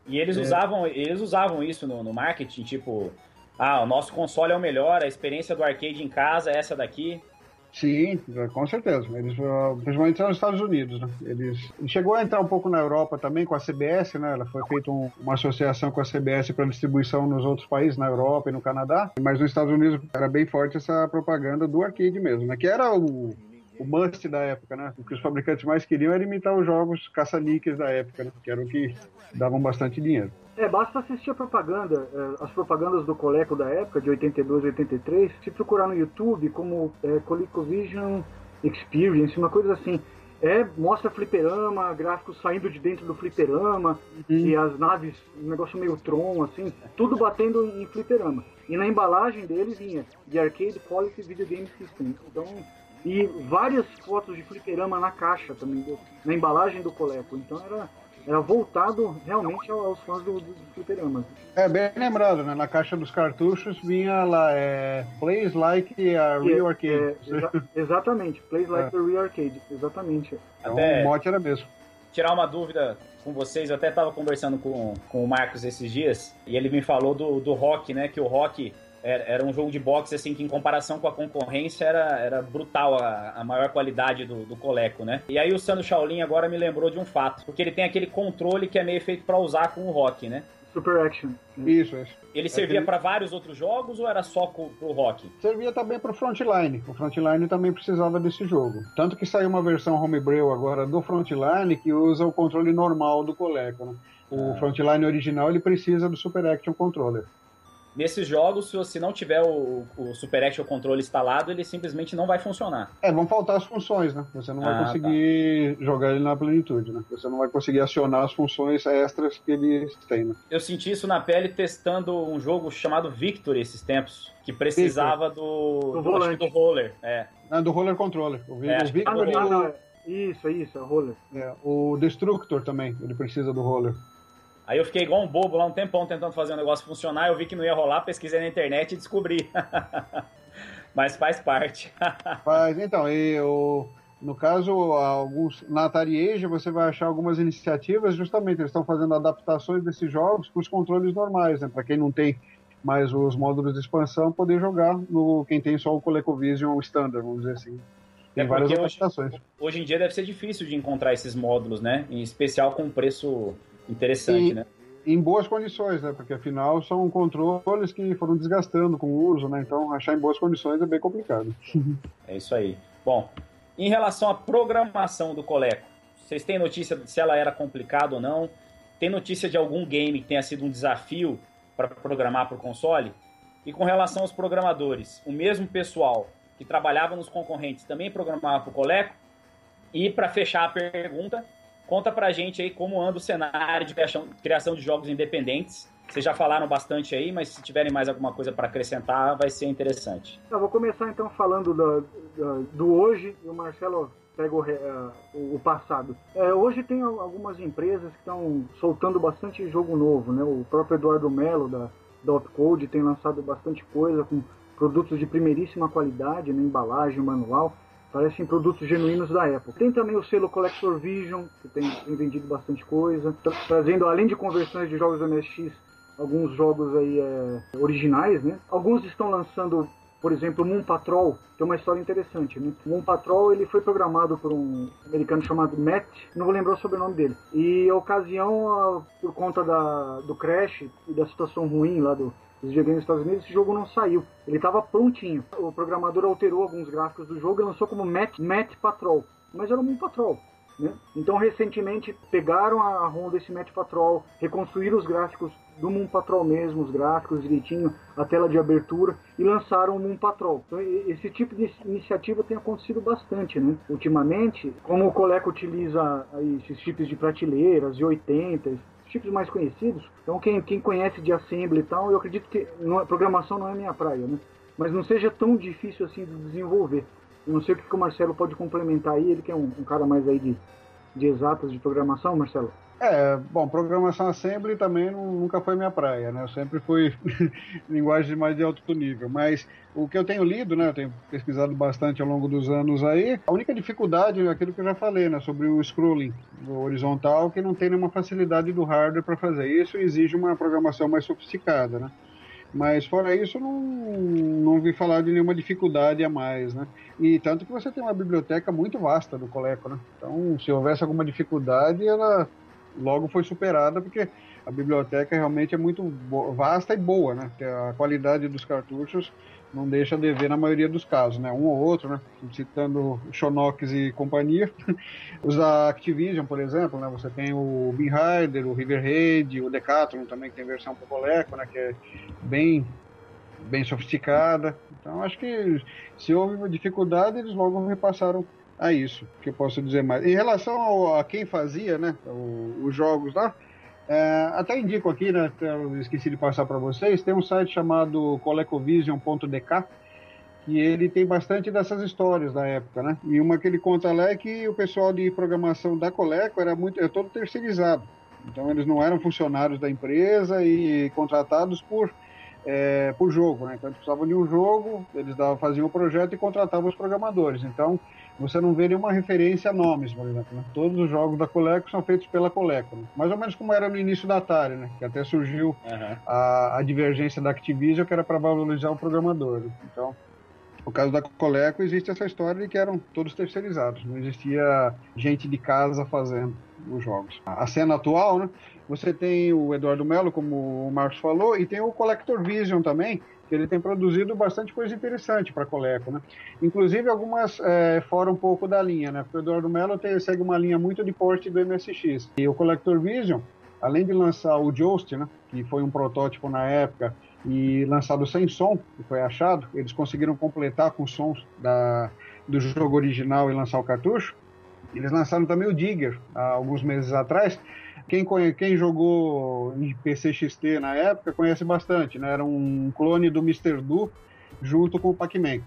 E eles, é. usavam, eles usavam isso no, no, marketing, tipo, ah, o nosso console é o melhor, a experiência do arcade em casa é essa daqui. Sim, com certeza. Eles, principalmente nos Estados Unidos, né? Eles chegou a entrar um pouco na Europa também com a CBS, né? Ela foi feita um, uma associação com a CBS para distribuição nos outros países, na Europa e no Canadá. Mas nos Estados Unidos era bem forte essa propaganda do arcade mesmo, né? Que era o o must da época, né? O que os fabricantes mais queriam era imitar os jogos caça-níqueis da época, né? Que eram que davam bastante dinheiro. É, basta assistir a propaganda, é, as propagandas do Coleco da época, de 82 83, se procurar no YouTube como é, ColecoVision Experience, uma coisa assim. É, mostra fliperama, gráficos saindo de dentro do fliperama, uhum. e as naves, um negócio meio Tron, assim, tudo batendo em fliperama. E na embalagem deles vinha The Arcade Quality Video Game System. Então, e várias fotos de fliperama na caixa também, na embalagem do Coleco. Então era, era voltado realmente aos fãs do, do, do fliperama. É, bem lembrado, né? Na caixa dos cartuchos vinha lá, é, Plays Like a Real é, Arcade. É, exa [LAUGHS] exatamente, Plays Like é. a Real Arcade, exatamente. Então até o mote era mesmo. Tirar uma dúvida com vocês, eu até estava conversando com, com o Marcos esses dias, e ele me falou do, do rock, né? Que o rock era, era um jogo de boxe assim que em comparação com a concorrência era, era brutal a, a maior qualidade do, do Coleco, né? E aí o Sandro Shaolin agora me lembrou de um fato, porque ele tem aquele controle que é meio feito para usar com o Rock, né? Super Action. Isso, isso. Ele servia é para vários outros jogos ou era só pro, pro Rock? Servia também pro Frontline. O Frontline também precisava desse jogo. Tanto que saiu uma versão homebrew agora do Frontline que usa o controle normal do Coleco, né? O ah. Frontline original ele precisa do Super Action Controller. Nesses jogos, se você não tiver o, o Super Action Controle instalado, ele simplesmente não vai funcionar. É, vão faltar as funções, né? Você não vai ah, conseguir tá. jogar ele na plenitude, né? Você não vai conseguir acionar as funções extras que ele tem, né? Eu senti isso na pele testando um jogo chamado Victory esses tempos, que precisava do, do, do, do roller. É. Ah, do roller controller. O, é, o Victory... Ah, não, não. Isso, isso, é o roller. É, o Destructor também, ele precisa do roller. Aí eu fiquei igual um bobo lá um tempão tentando fazer o negócio funcionar, eu vi que não ia rolar, pesquisei na internet e descobri. [LAUGHS] Mas faz parte. [LAUGHS] Faz, então, e o, no caso, alguns, na Atari você vai achar algumas iniciativas, justamente, eles estão fazendo adaptações desses jogos com os controles normais, né? Para quem não tem mais os módulos de expansão, poder jogar no quem tem só o ColecoVision Standard, vamos dizer assim. Tem é várias adaptações. Hoje, hoje em dia deve ser difícil de encontrar esses módulos, né? Em especial com preço interessante, e, né? Em boas condições, né? Porque afinal são controles que foram desgastando com o uso, né? Então achar em boas condições é bem complicado. [LAUGHS] é isso aí. Bom, em relação à programação do Coleco, vocês têm notícia se ela era complicada ou não? Tem notícia de algum game que tenha sido um desafio para programar para o console? E com relação aos programadores, o mesmo pessoal que trabalhava nos concorrentes também programava para o Coleco? E para fechar a pergunta, Conta pra gente aí como anda o cenário de criação de jogos independentes. Vocês já falaram bastante aí, mas se tiverem mais alguma coisa para acrescentar, vai ser interessante. Eu vou começar então falando do, do, do hoje e o Marcelo pega o, uh, o passado. É, hoje tem algumas empresas que estão soltando bastante jogo novo, né? O próprio Eduardo Melo da, da Opcode tem lançado bastante coisa com produtos de primeiríssima qualidade, né? embalagem, manual. Parecem produtos genuínos da época. Tem também o selo Collector Vision, que tem, tem vendido bastante coisa, trazendo além de conversões de jogos MSX, alguns jogos aí é, originais, né? Alguns estão lançando, por exemplo, Moon Patrol, que é uma história interessante, né? Moon Patrol ele foi programado por um americano chamado Matt, não vou lembrar o sobrenome dele. E a ocasião, por conta da, do crash e da situação ruim lá do, os videogames nos Estados Unidos, esse jogo não saiu. Ele estava prontinho. O programador alterou alguns gráficos do jogo e lançou como Matt, Matt Patrol. Mas era um Patrol. Né? Então, recentemente, pegaram a ROM desse Matt Patrol, reconstruíram os gráficos do Moon Patrol mesmo, os gráficos direitinho, a tela de abertura, e lançaram o Moon Patrol. Então, esse tipo de iniciativa tem acontecido bastante, né? Ultimamente, como o Coleco utiliza aí, esses chips de prateleiras, de 80, chips mais conhecidos, então quem, quem conhece de assembly e tal, eu acredito que não, é, programação não é minha praia, né? Mas não seja tão difícil assim de desenvolver. Eu não sei o que o Marcelo pode complementar aí, ele que é um, um cara mais aí de, de exatas de programação, Marcelo. É, bom, programação assembly também nunca foi minha praia, né? Eu sempre fui [LAUGHS] linguagem mais de alto nível. Mas o que eu tenho lido, né? Eu tenho pesquisado bastante ao longo dos anos aí. A única dificuldade é aquilo que eu já falei, né? Sobre o scrolling horizontal, que não tem nenhuma facilidade do hardware para fazer isso exige uma programação mais sofisticada, né? Mas fora isso, não, não vi falar de nenhuma dificuldade a mais, né? E tanto que você tem uma biblioteca muito vasta do Coleco, né? Então, se houvesse alguma dificuldade, ela logo foi superada, porque a biblioteca realmente é muito vasta e boa, né? A qualidade dos cartuchos não deixa de ver na maioria dos casos, né? Um ou outro, né? Citando Shonox e companhia. [LAUGHS] Os da Activision, por exemplo, né? Você tem o Bean Rider, o River Raid, o Decathlon também, que tem versão pro Coleco, né? Que é bem, bem sofisticada. Então, acho que se houve dificuldade, eles logo repassaram a isso, que eu posso dizer mais. Em relação ao, a quem fazia, né? os jogos lá, é, até indico aqui, né? Esqueci de passar para vocês. Tem um site chamado colecovision.dk e ele tem bastante dessas histórias da época, né? E uma que ele conta lá é que o pessoal de programação da Coleco era muito, é todo terceirizado. Então eles não eram funcionários da empresa e contratados por é, por jogo, né? Então eles precisavam de um jogo, eles davam, faziam o projeto e contratavam os programadores. Então você não vê nenhuma referência a nomes, por exemplo. Né? Todos os jogos da Coleco são feitos pela Coleco. Né? Mais ou menos como era no início da Atari, né? Que até surgiu uhum. a, a, divergência da Activision, que era para valorizar o programador. Né? Então, no caso da Coleco, existe essa história de que eram todos terceirizados. Não existia gente de casa fazendo os jogos. A cena atual, né? Você tem o Eduardo Melo, como o Marcos falou, e tem o Collector Vision também, que ele tem produzido bastante coisa interessante para a Coleco, né? Inclusive algumas é, fora um pouco da linha, né? Porque o Eduardo Mello tem, segue uma linha muito de porte do MSX. E o Collector Vision, além de lançar o Joust, né? Que foi um protótipo na época e lançado sem som, que foi achado, eles conseguiram completar com sons da, do jogo original e lançar o cartucho. Eles lançaram também o Digger, há alguns meses atrás, quem, quem jogou em PC XT na época conhece bastante, né? Era um clone do Mr. Do junto com o Pac-Man.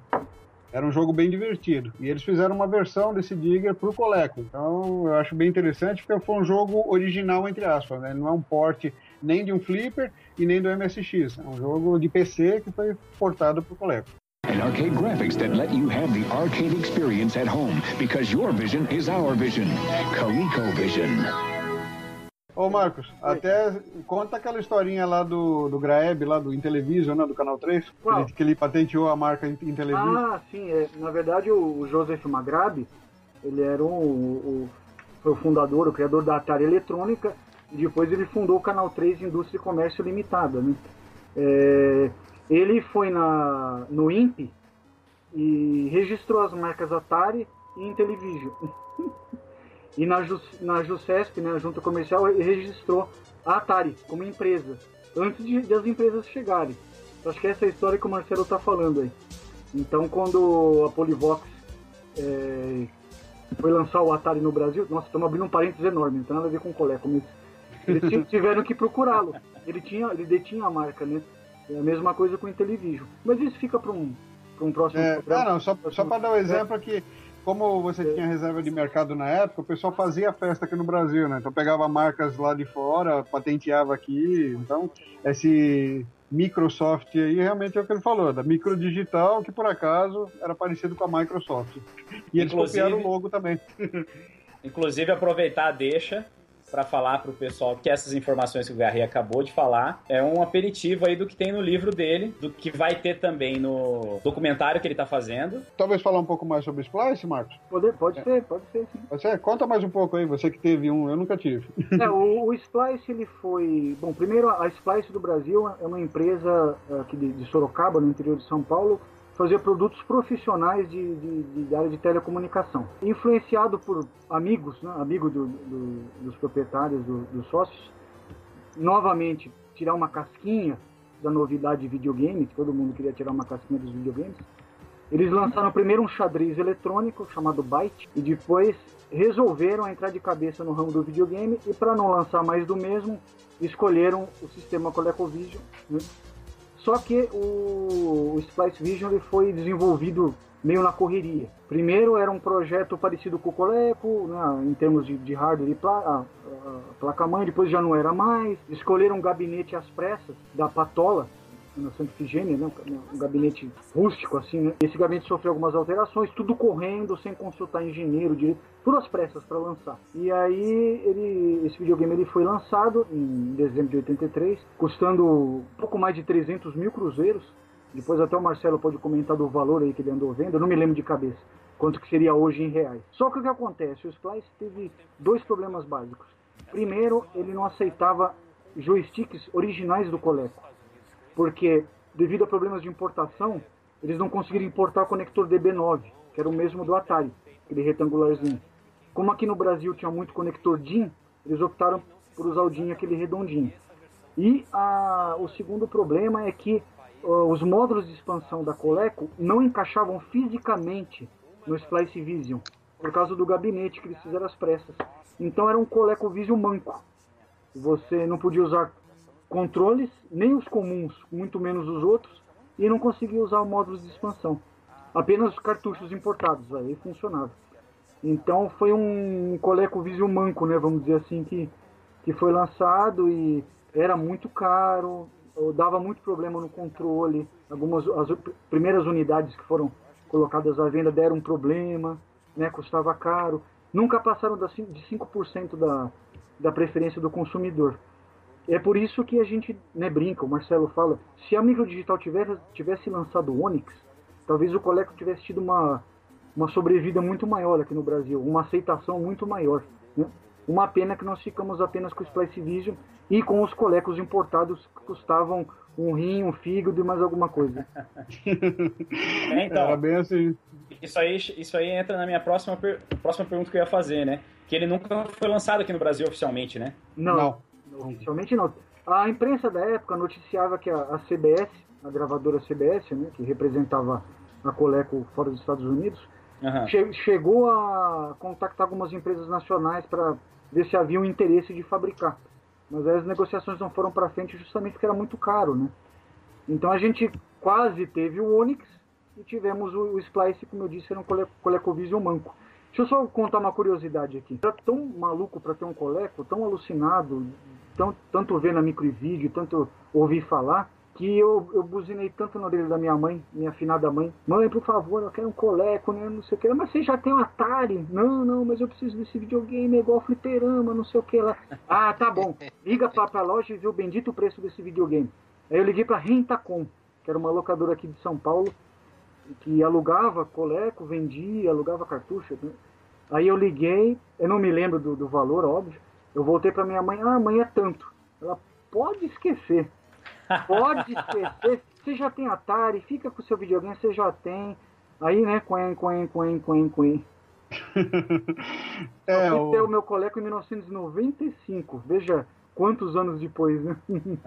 Era um jogo bem divertido. E eles fizeram uma versão desse Digger pro Coleco. Então eu acho bem interessante porque foi um jogo original, entre aspas. Né? Não é um port nem de um Flipper e nem do MSX. É um jogo de PC que foi portado pro Coleco. And arcade graphics that let you have the arcade experience at home because your vision is our vision. ColecoVision. Ô Marcos, Oi. até conta aquela historinha lá do, do Graeb, lá do Intellivision, né, do Canal 3, que ele, que ele, patenteou a marca Intellivision. Ah, sim, é, na verdade o, o Joseph Magrabi, ele era um, o, foi o fundador, o criador da Atari Eletrônica, depois ele fundou o Canal 3 Indústria e Comércio Limitada. Né? É, ele foi na, no INPE e registrou as marcas Atari e Intellivision. [LAUGHS] E na, Ju, na JUCESP, né, a Junta Comercial, registrou a Atari como empresa, antes de, de as empresas chegarem. Acho que essa é a história que o Marcelo está falando aí. Então, quando a Polivox é, foi lançar o Atari no Brasil, nossa, estamos abrindo um parênteses enorme, não tem nada a ver com o Coleco, mas eles tiveram que procurá-lo. Ele, tinha, ele detinha a marca, né? É a mesma coisa com o Intellivision. Mas isso fica para um, um próximo é, programa. Não, só, só para dar um exemplo aqui como você tinha reserva de mercado na época, o pessoal fazia festa aqui no Brasil, né? Então pegava marcas lá de fora, patenteava aqui. Então, esse Microsoft aí realmente é o que ele falou, da microdigital, que por acaso era parecido com a Microsoft. E eles copiaram o logo também. [LAUGHS] Inclusive, aproveitar a deixa para falar para o pessoal que essas informações que o Garri acabou de falar é um aperitivo aí do que tem no livro dele, do que vai ter também no documentário que ele está fazendo. Talvez falar um pouco mais sobre Splice, Marcos? Pode, pode é. ser, pode ser, sim. Você conta mais um pouco aí, você que teve um, eu nunca tive. É, o, o Splice ele foi, bom, primeiro a Splice do Brasil é uma empresa aqui de, de Sorocaba, no interior de São Paulo, fazer produtos profissionais de, de, de, área de telecomunicação. Influenciado por amigos, né, amigo do, do, dos proprietários, do, dos sócios, novamente tirar uma casquinha da novidade de videogame, que todo mundo queria tirar uma casquinha dos videogames, eles lançaram primeiro um xadrez eletrônico chamado Byte e depois resolveram entrar de cabeça no ramo do videogame e para não lançar mais do mesmo, escolheram o sistema ColecoVision. Né? Só que o, o Splice Vision ele foi desenvolvido meio na correria. Primeiro era um projeto parecido com o Coleco, né, em termos de, de hardware e pla placa-mãe, depois já não era mais. Escolheram um gabinete às pressas da Patola, na Santa Ifigênia, né? um gabinete rústico assim, né? Esse gabinete sofreu algumas alterações, tudo correndo, sem consultar engenheiro direito, tudo às pressas para lançar. E aí ele, esse videogame ele foi lançado em dezembro de 83, custando um pouco mais de 300 mil cruzeiros. Depois até o Marcelo pode comentar do valor aí que ele andou vendo, eu não me lembro de cabeça quanto que seria hoje em reais. Só que o que acontece, o Splice teve dois problemas básicos. Primeiro, ele não aceitava joysticks originais do Coleco porque devido a problemas de importação, eles não conseguiram importar o conector DB9, que era o mesmo do Atari, aquele retangularzinho. Como aqui no Brasil tinha muito conector DIN, eles optaram por usar o DIN aquele redondinho. E a, o segundo problema é que uh, os módulos de expansão da Coleco não encaixavam fisicamente no Splice Vision, por causa do gabinete que eles fizeram as pressas. Então era um Coleco Vision manco. Você não podia usar controles, nem os comuns, muito menos os outros, e não conseguia usar módulos de expansão. Apenas os cartuchos importados, aí funcionava. Então foi um ColecoVision manco, né, vamos dizer assim, que, que foi lançado e era muito caro, dava muito problema no controle. Algumas as primeiras unidades que foram colocadas à venda deram um problema, né, custava caro. Nunca passaram de 5% da, da preferência do consumidor. É por isso que a gente né, brinca, o Marcelo fala, se a Microdigital tivesse, tivesse lançado o Onix, talvez o Coleco tivesse tido uma, uma sobrevida muito maior aqui no Brasil, uma aceitação muito maior. Né? Uma pena que nós ficamos apenas com o Splice Vision e com os colecos importados que custavam um rim, um fígado e mais alguma coisa. é, então, Era bem assim. Isso aí, isso aí entra na minha próxima, per... próxima pergunta que eu ia fazer, né? Que ele nunca foi lançado aqui no Brasil oficialmente, né? Não. não. Oficialmente não. A imprensa da época noticiava que a, a CBS, a gravadora CBS, né, que representava a Coleco fora dos Estados Unidos, uhum. che chegou a contactar algumas empresas nacionais para ver se havia um interesse de fabricar. Mas as negociações não foram para frente justamente porque era muito caro, né? Então a gente quase teve o Onix e tivemos o, o Splice, como eu disse, era um Cole ColecoVision manco. Deixa eu só contar uma curiosidade aqui. Era tão maluco para ter um Coleco, tão alucinado tão, tanto ver na microvídeo, tanto ouvir falar, que eu, eu buzinei tanto na orelha da minha mãe, minha afinada mãe. Mãe, por favor, eu quero um coleco, né? Não sei o que. Mas você já tem um Atari? Não, não, mas eu preciso desse videogame, é igual fliperama, não sei o que lá. Ah, tá bom. Liga pra, pra loja e vê o bendito preço desse videogame. Aí eu liguei pra Rentacom, que era uma locadora aqui de São Paulo, que alugava coleco, vendia, alugava cartucho. Né? Aí eu liguei, eu não me lembro do, do valor, óbvio. Eu voltei para minha mãe, ah, mãe é tanto. Ela pode esquecer. Pode esquecer. Você já tem Atari, fica com o seu videogame, você já tem. Aí, né, quen, quen, quen, quen, quen. é, eu o... o meu coleco em 1995. Veja quantos anos depois, né? [LAUGHS]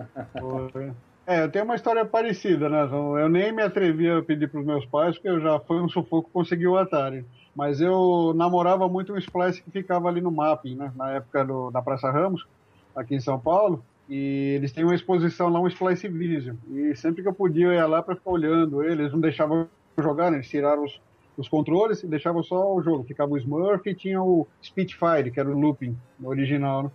É, eu tenho uma história parecida, né? Eu nem me atrevi a pedir para os meus pais, porque eu já foi um sufoco conseguir o Atari. Mas eu namorava muito um Splice que ficava ali no mapping, né? Na época do, da Praça Ramos, aqui em São Paulo. E eles têm uma exposição lá, um Splice Vision. E sempre que eu podia, eu ia lá para ficar olhando ele. Eles não deixavam jogar, né? Eles tiraram os, os controles e deixavam só o jogo. Ficava o Smurf e tinha o Spitfire, que era o looping original, né?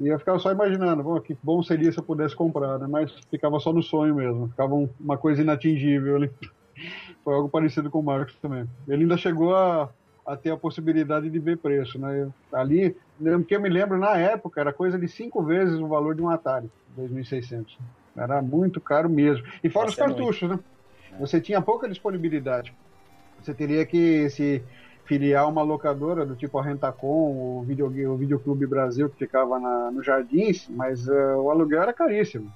E eu ficava só imaginando, bom, que bom seria se eu pudesse comprar, né? Mas ficava só no sonho mesmo. Ficava um, uma coisa inatingível ali. [LAUGHS] Foi algo parecido com o Marcos também. Ele ainda chegou a, a ter a possibilidade de ver preço, né? Ali, que eu me lembro, na época, era coisa de cinco vezes o valor de um Atari, 2600. Era muito caro mesmo. E fora Nossa, os é cartuchos, é né? Você tinha pouca disponibilidade. Você teria que se filiar uma locadora do tipo a Rentacom, o, Video, o Videoclube Brasil, que ficava na, no Jardins, mas uh, o aluguel era caríssimo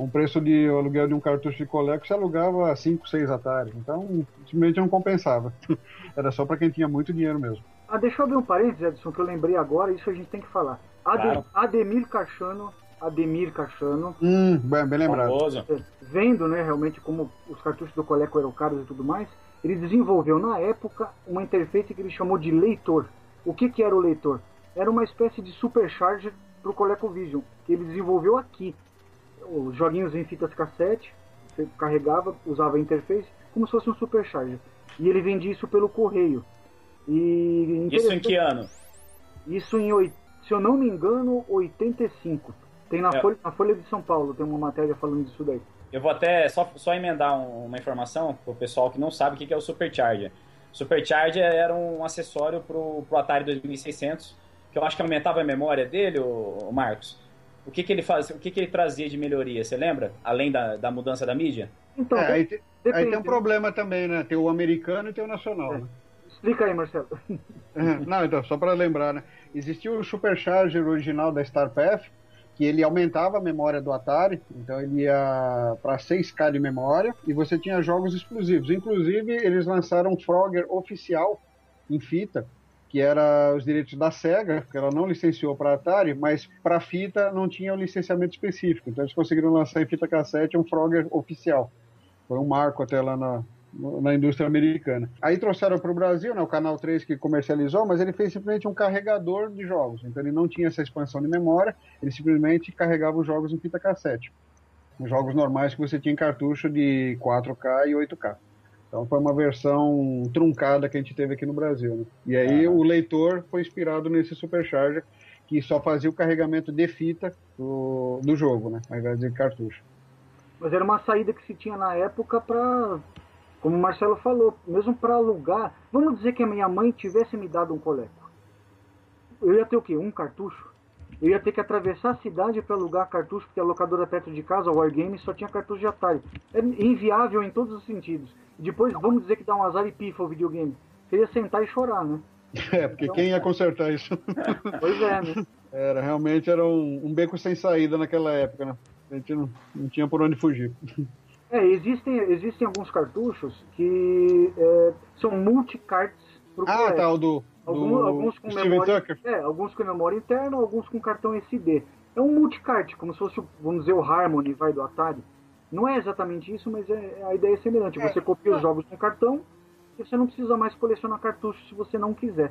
com o preço de aluguel de um cartucho de Coleco, você alugava 5, 6 Atari. Então, simplesmente não compensava. [LAUGHS] Era só para quem tinha muito dinheiro mesmo. Ah, deixa eu abrir um parênteses, Edson, que eu lembrei agora, isso a gente tem que falar. Ade claro. Ademir Cachano Ademir Cachano. Hum, bem, bem lembrado. Famoso. Vendo, né, realmente como os cartuchos do Coleco eram caros e tudo mais, ele desenvolveu na época uma interface que ele chamou de leitor. O que, que era o leitor? Era uma espécie de supercharger para o ColecoVision, que ele desenvolveu aqui. Os joguinhos em fitas cassete, você carregava, usava a interface, como se fosse um supercharger. E ele vendia isso pelo correio. E Isso em que ano? Isso em, se eu não me engano, 85. Tem na, É. Folha, na Folha de São Paulo, tem uma matéria falando disso daí. Eu vou até só, só emendar um- uma informação pro pessoal que não sabe o que que é o Supercharger. Supercharger era um acessório pro, pro Atari 2600, que eu acho que aumentava a memória dele, o, Marcos. O que que ele faz, o que que ele trazia de melhoria, você lembra? Além da, da mudança da mídia? Então, É, aí, te- aí tem um problema também, né? Tem o americano e tem o nacional, né? Explica aí, Marcelo. Não, então, só para lembrar, né? Existia o Supercharger original da StarPath, que ele aumentava a memória do Atari, então ele ia para 6K de memória, e você tinha jogos exclusivos. Inclusive, eles lançaram um Frogger oficial em fita, que era os direitos da SEGA, que ela não licenciou para Atari, mas para fita não tinha o licenciamento específico. Então eles conseguiram lançar em fita cassete um Frogger oficial. Foi um marco até lá na, na indústria americana. Aí trouxeram para o Brasil, né, o Canal 3 que comercializou, mas ele fez simplesmente um carregador de jogos. Então ele não tinha essa expansão de memória, ele simplesmente carregava os jogos em fita cassete. Os jogos normais que você tinha em cartucho de 4K e 8K. Então foi uma versão truncada que a gente teve aqui no Brasil. né? E aí o leitor foi inspirado nesse Supercharger que só fazia o carregamento de fita do, do jogo, né, ao invés de cartucho. Mas era uma saída que se tinha na época para, como o Marcelo falou, mesmo para alugar. Vamos dizer que a minha mãe tivesse me dado um coleco. Eu ia ter o quê? Um cartucho? Eu ia ter que atravessar a cidade para alugar cartucho, porque a locadora perto de casa, o Wargame, só tinha cartucho de Atari. É inviável em todos os sentidos. E depois, vamos dizer que dá um azar e pifa o videogame. Você ia sentar e chorar, né? [LAUGHS] É, porque quem ia consertar isso? [LAUGHS] Pois é, né? Era, realmente era um, um beco sem saída naquela época, né? A gente não, não tinha por onde fugir. É, existem, existem alguns cartuchos que é, são multicarts pro Ah, tá, o do, Alguns, do alguns com Steven memória, Tucker. é, alguns com memória interna, alguns com cartão SD. É um multicart, como se fosse, o- vamos dizer, o Harmony vai do Atari. Não é exatamente isso, mas é, a ideia é semelhante. Você copia os jogos no cartão e você não precisa mais colecionar cartuchos se você não quiser.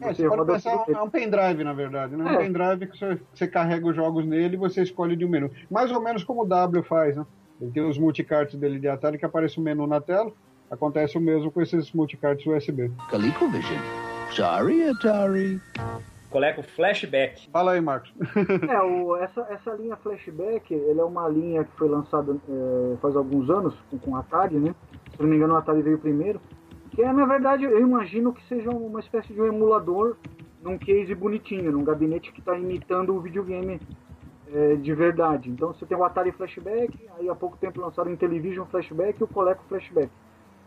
É, Você você pode pensar, é um pendrive, na verdade, né? É. Um pendrive que você, você carrega os jogos nele e você escolhe de um menu. Mais ou menos como o W faz, né? Ele tem os multicarts dele de Atari que aparece um menu na tela. Acontece o mesmo com esses multicarts USB. ColecoVision. Sorry, Atari. Coleco Flashback. Fala aí, Marcos. [LAUGHS] É, o, essa, essa linha Flashback, ela é uma linha que foi lançada é, faz alguns anos com, com o Atari, né? Se não me engano, o Atari veio primeiro. Que é, na verdade, eu imagino que seja uma espécie de um emulador num case bonitinho, num gabinete que está imitando o videogame é, de verdade. Então você tem o Atari Flashback, aí há pouco tempo lançaram o Intellivision Flashback e o Coleco Flashback.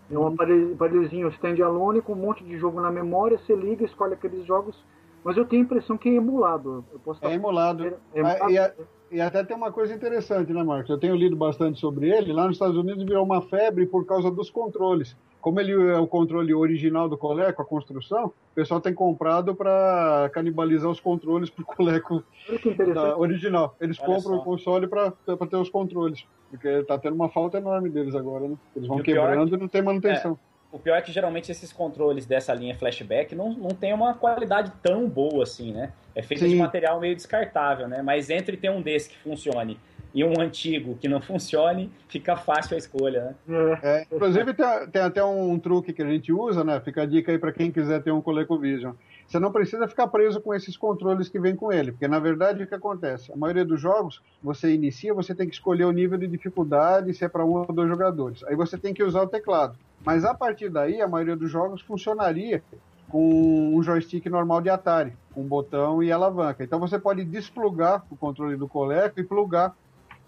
É um aparelho- aparelhozinho standalone com um monte de jogo na memória, você liga, escolhe aqueles jogos, mas eu tenho a impressão que é emulado. É emulado. É Ah, emulado? e, a- e até tem uma coisa interessante, né, Marcos? Eu tenho lido bastante sobre ele. Lá nos Estados Unidos virou uma febre por causa dos controles. Como ele é o controle original do Coleco, a construção, o pessoal tem comprado para canibalizar os controles pro Coleco que da original. Eles Olha compram só. o console para ter os controles. Porque tá tendo uma falta enorme deles agora, né? Eles vão E o pior é quebrando e não tem manutenção. O pior é que geralmente esses controles dessa linha flashback não, não tem uma qualidade tão boa assim, né? É feito de Sim. material meio descartável, né? Mas entre ter um desse que funcione e um antigo que não funcione, fica fácil a escolha, né? É. É, inclusive tem, tem até um truque que a gente usa, né? Fica a dica aí para quem quiser ter um ColecoVision. Você não precisa ficar preso com esses controles que vem com ele, porque na verdade o que acontece? A maioria dos jogos, você inicia, você tem que escolher o nível de dificuldade, se é para um ou dois jogadores. Aí você tem que usar o teclado. Mas a partir daí, a maioria dos jogos funcionaria com um joystick normal de Atari, com botão e alavanca. Então você pode desplugar o controle do Coleco e plugar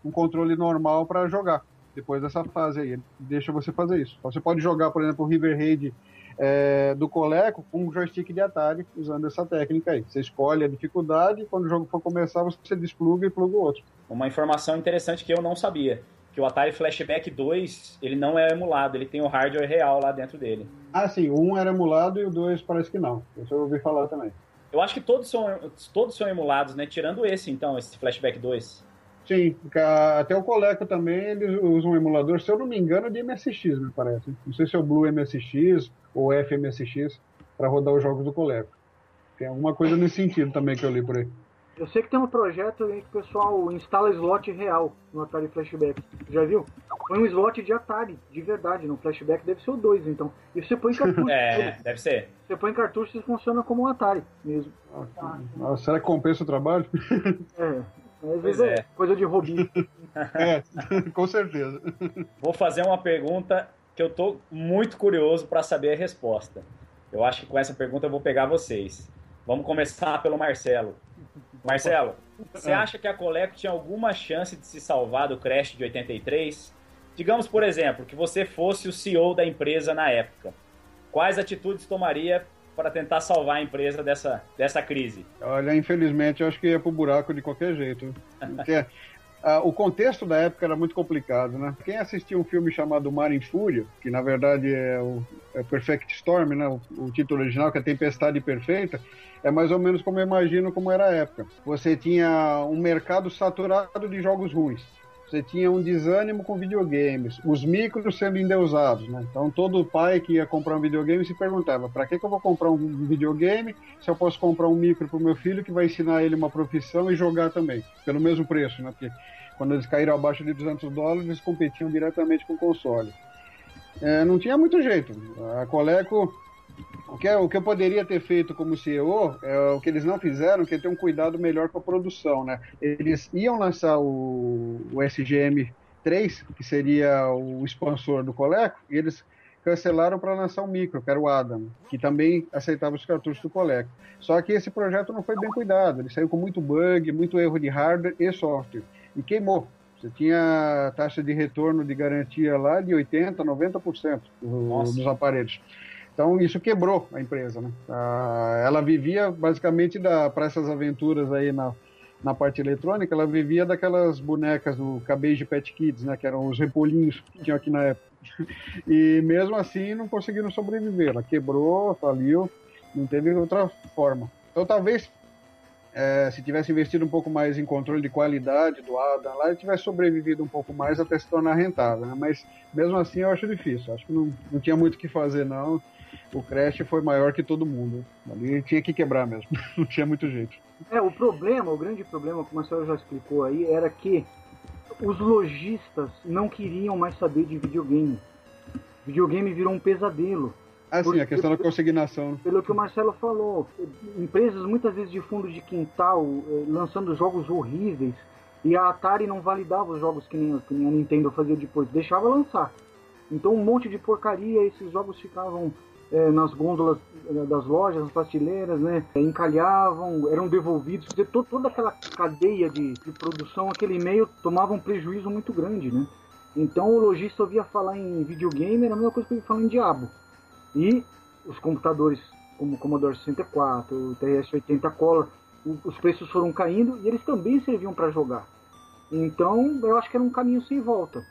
um controle normal para jogar depois dessa fase aí. Ele deixa você fazer isso. Então, você pode jogar, por exemplo, o River Raid é, do Coleco com um joystick de Atari usando essa técnica aí. Você escolhe a dificuldade e quando o jogo for começar, você despluga e pluga o outro. Uma informação interessante que eu não sabia, que o Atari Flashback 2, ele não é emulado, ele tem o hardware real lá dentro dele. Ah, sim, o um era emulado e o dois parece que não. Isso eu ouvi falar também. Eu acho que todos são, todos são emulados, né? Tirando esse, então, esse Flashback 2. Sim, até o Coleco também, eles usam um emulador, se eu não me engano, de MSX, me parece. Não sei se é o Blue MSX ou FMSX para rodar os jogos do Coleco. Tem alguma coisa nesse sentido também que eu li por aí. Eu sei que tem um projeto em que o pessoal instala slot real no Atari Flashback. Já viu? Põe um slot de Atari, de verdade. No Flashback deve ser o 2, então. E você põe cartucho. [LAUGHS] é, deve ser. Você põe cartucho e funciona como um Atari mesmo. Nossa, será que compensa o trabalho? é. [LAUGHS] Às vezes é. é coisa de robinho. [LAUGHS] é, [LAUGHS] com certeza. Vou fazer uma pergunta que eu tô muito curioso para saber a resposta. Eu acho que com essa pergunta eu vou pegar vocês. Vamos começar pelo Marcelo. Marcelo, você acha que a Coleco tinha alguma chance de se salvar do crash de 83? Digamos, por exemplo, que você fosse o CEO da empresa na época. Quais atitudes tomaria para tentar salvar a empresa dessa, dessa crise? Olha, infelizmente, eu acho que ia pro buraco de qualquer jeito. Porque ah, o contexto da época era muito complicado, né? Quem assistiu um filme chamado Mar em Fúria, que na verdade é o é Perfect Storm, né? O, o, título original, que é Tempestade Perfeita, é mais ou menos como eu imagino como era a época. Você tinha um mercado saturado de jogos ruins. Você tinha um desânimo com videogames, os micros sendo endeusados, né? Então todo pai que ia comprar um videogame se perguntava: para que, que eu vou comprar um videogame se eu posso comprar um micro para o meu filho que vai ensinar ele uma profissão e jogar também, pelo mesmo preço, né? Porque quando eles caíram abaixo de 200 dólares, eles competiam diretamente com o console. É, não tinha muito jeito. A Coleco o que, o que eu poderia ter feito como CEO, é, o que eles não fizeram, que é ter um cuidado melhor com a produção, né? Eles iam lançar o, o SGM 3, que seria o expansor do Coleco, e eles cancelaram para lançar o micro, que era o Adam, que também aceitava os cartuchos do Coleco. Só que esse projeto não foi bem cuidado, ele saiu com muito bug, muito erro de hardware e software, e queimou. Você tinha taxa de retorno de garantia lá de 80%, 90% dos aparelhos. Então isso quebrou a empresa, né? Ah, ela vivia basicamente para essas aventuras aí na, na parte eletrônica, ela vivia daquelas bonecas do Cabbage Pet Kids, né? Que eram os repolhinhos que tinham aqui na época. [LAUGHS] E mesmo assim não conseguiram sobreviver. Ela quebrou, faliu, não teve outra forma. Então talvez é, se tivesse investido um pouco mais em controle de qualidade do Adam lá, ele tivesse sobrevivido um pouco mais até se tornar rentável. Né? Mas mesmo assim eu acho difícil. Acho que não, não tinha muito o que fazer não o Crash foi maior que todo mundo. Ali tinha que quebrar mesmo, [LAUGHS] não tinha muito jeito. É, o problema, o grande problema, como a senhora já explicou aí, era que os lojistas não queriam mais saber de videogame. Videogame virou um pesadelo. Ah, sim, a questão da consignação. Pelo que o Marcelo falou, empresas muitas vezes de fundo de quintal eh, lançando jogos horríveis e a Atari não validava os jogos que nem, que nem a Nintendo fazia depois, deixava lançar. Então um monte de porcaria, esses jogos ficavam é, nas gôndolas é, das lojas, nas prateleiras, né? Encalhavam, eram devolvidos. toda aquela cadeia de, de produção, aquele meio tomava um prejuízo muito grande, né? Então o lojista ouvia falar em videogame, era a mesma coisa que ele falar em diabo. E os computadores como o Commodore 64, o TS-80 Color, os preços foram caindo e eles também serviam para jogar. Então eu acho que era um caminho sem volta.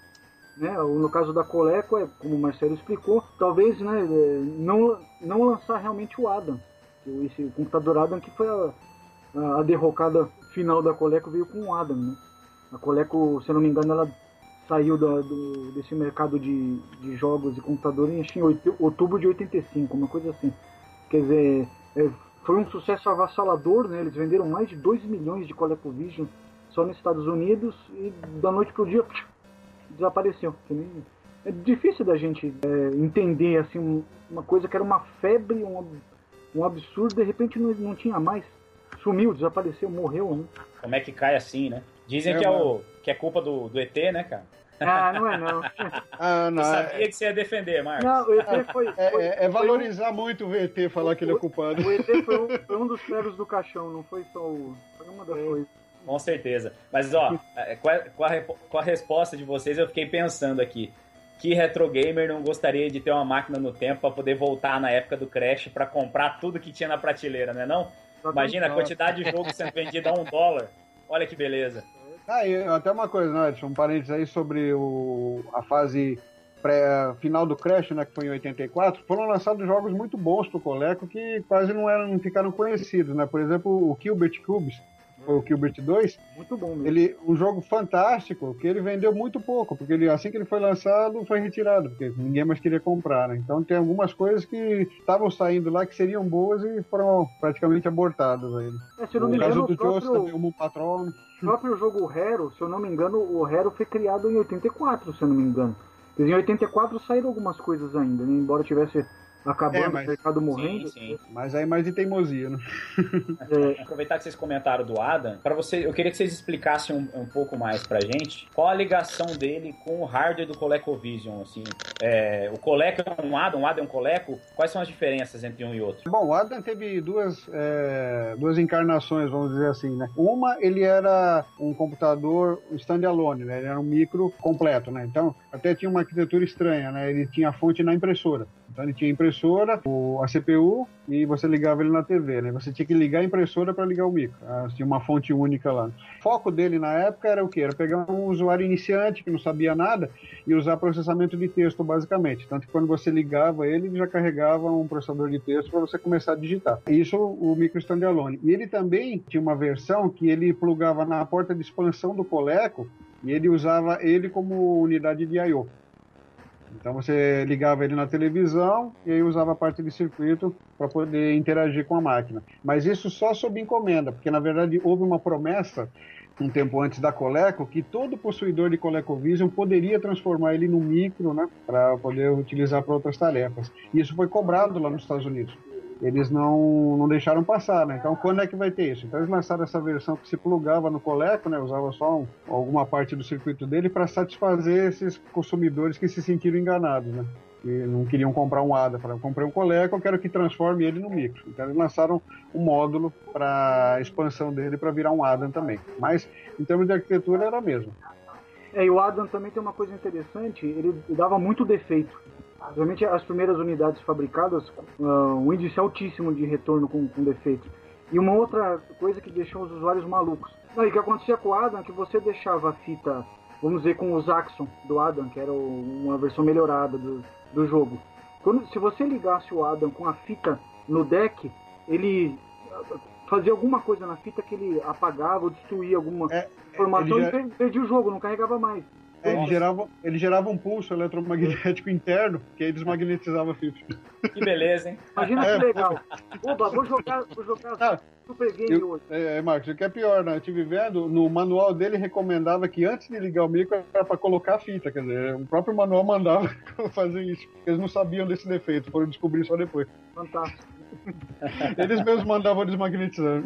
Né? No caso da Coleco, é, como o Marcelo explicou, talvez né, é, não, não lançar realmente o Adam. Esse computador Adam que foi a, a, derrocada final da Coleco veio com o Adam. Né? A Coleco, se não me engano, ela saiu do, do, desse mercado de, de jogos e computadores em outubro de 85, uma coisa assim. Quer dizer, é, foi um sucesso avassalador, né? eles venderam mais de 2 milhões de ColecoVision só nos Estados Unidos e da noite pro dia desapareceu. É difícil da gente é, entender assim uma coisa que era uma febre, um, um absurdo, de repente não, não tinha mais. Sumiu, desapareceu, morreu, né? Como é que cai assim, né? Dizem é, que, é o, que é culpa do, do ET, né, cara? Ah, não é não. [LAUGHS] ah, não. Eu sabia é... que você ia defender, Marcos. Não, o ET foi. É, foi, é, é valorizar foi muito o ET falar que ele é culpado. O ET foi um, foi um dos ferros do caixão, não foi só o. Foi uma das coisas. Com certeza. Mas, ó, é, com a, com, a, com a resposta de vocês, eu fiquei pensando aqui. Que retro gamer não gostaria de ter uma máquina no tempo para poder voltar na época do Crash para comprar tudo que tinha na prateleira, né não? Imagina a quantidade de jogo sendo vendido a um dólar. Olha que beleza. Ah, e até uma coisa, né, Edson? Um parênteses aí sobre o, a fase pré, final do Crash, né, que foi em 84. Foram lançados jogos muito bons pro Coleco que quase não, eram, não ficaram conhecidos, né? Por exemplo, o Kilbert Cubes foi o Gilbert 2. Muito bom mesmo. Ele, um jogo fantástico, que ele vendeu muito pouco, porque ele, assim que ele foi lançado, foi retirado, porque ninguém mais queria comprar, né? Então tem algumas coisas que estavam saindo lá que seriam boas e foram praticamente abortadas aí. É, se eu não me engano, do o próprio, Joss também, o Patrol. o próprio jogo Hero, se eu não me engano, o Hero foi criado em 84, se eu não me engano. Em 84 saíram algumas coisas ainda, né? embora tivesse acabando É, mas- o mercado morrendo. Sim, sim. Mas aí mais de teimosia, né? É, [LAUGHS] Aproveitar que vocês comentaram do Adam, para você, eu queria que vocês explicassem um, um pouco mais pra gente qual a ligação dele com o hardware do ColecoVision, assim. É, o Coleco é um Adam, o Adam é um Coleco, quais são as diferenças entre um e outro? Bom, o Adam teve duas, é, duas encarnações, vamos dizer assim, né? Uma, ele era um computador standalone, né? Ele era um micro completo, né? Então, até tinha uma arquitetura estranha, né? Ele tinha a fonte na impressora. Então, ele tinha impressora, o, a CPU, e você ligava ele na TV, né? Você tinha que ligar a impressora para ligar o micro. Ah, Tinha uma fonte única lá. O foco dele na época era o quê? Era pegar um usuário iniciante que não sabia nada e usar processamento de texto, basicamente. Tanto que quando você ligava ele, ele já carregava um processador de texto para você começar a digitar. Isso o micro standalone. E ele também tinha uma versão que ele plugava na porta de expansão do Coleco e ele usava ele como unidade de I/O. Então você ligava ele na televisão e aí usava a parte de circuito para poder interagir com a máquina. Mas isso só sob encomenda, porque na verdade houve uma promessa um tempo antes da Coleco que todo possuidor de ColecoVision poderia transformar ele num micro, né, para poder utilizar para outras tarefas. E isso foi cobrado lá nos Estados Unidos. Eles não, não deixaram passar, né? Então, quando é que vai ter isso? Então, eles lançaram essa versão que se plugava no Coleco, né? Usava só um- alguma parte do circuito dele para satisfazer esses consumidores que se sentiram enganados, né? Que não queriam comprar um ADA. Falaram, comprei um Coleco, eu quero que transforme ele no micro. Então, eles lançaram um módulo para expansão dele para virar um ADA também. Mas, em termos de arquitetura, era a mesma. É, e o Adam também tem uma coisa interessante, ele dava muito defeito. Realmente as primeiras unidades fabricadas, ah, um índice altíssimo de retorno com, com defeito. E uma outra coisa que deixou os usuários malucos. Não, e o que acontecia com o Adam é que você deixava a fita, vamos dizer, com o Zaxxon do Adam, que era o- uma versão melhorada do, do jogo. Quando, se você ligasse o Adam com a fita no deck, ele ah, fazia alguma coisa na fita que ele apagava ou destruía alguma É, informação e já- per- perdia o jogo, não carregava mais. É, ele, gerava, ele gerava um pulso eletromagnético interno, que aí desmagnetizava a fita. Que beleza, hein? Imagina É. que legal. Oba, vou jogar, vou jogar Ah, Super Game Eu- hoje. É, Marcos, o que é pior, né? Eu tive vendo, no manual dele recomendava que antes de ligar o micro era para colocar a fita, quer dizer, o próprio manual mandava [LAUGHS] fazer isso. Eles não sabiam desse defeito, foram descobrir só depois. Fantástico. Eles mesmos mandavam desmagnetizando.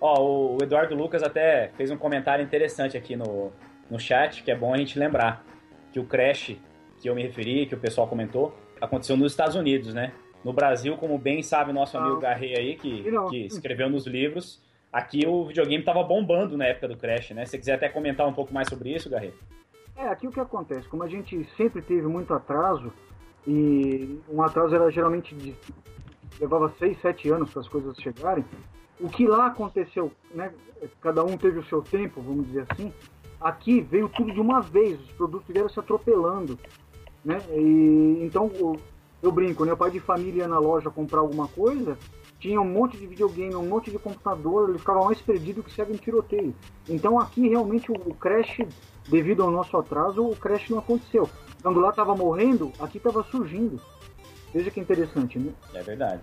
Ó, o Eduardo Lucas até fez um comentário interessante aqui no, no chat, que é bom a gente lembrar. Que o crash que eu me referi, que o pessoal comentou, aconteceu nos Estados Unidos, né? No Brasil, como bem sabe nosso amigo Ah. Garrei aí, que, que escreveu nos livros, aqui o videogame tava bombando na época do crash, né? Se você quiser até comentar um pouco mais sobre isso, Garrei. É, aqui o que acontece, como a gente sempre teve muito atraso, e um atraso era geralmente de. levava 6, 7 anos para as coisas chegarem, o que lá aconteceu, né? Cada um teve o seu tempo, vamos dizer assim. Aqui veio tudo de uma vez, os produtos vieram se atropelando, né? E, então eu brinco, né? O pai de família ia na loja comprar alguma coisa, tinha um monte de videogame, um monte de computador, ele ficava mais perdido que segue um tiroteio. Então aqui realmente o, o crash, devido ao nosso atraso, o crash não aconteceu. Quando lá estava morrendo, aqui estava surgindo. Veja que interessante, né? É verdade.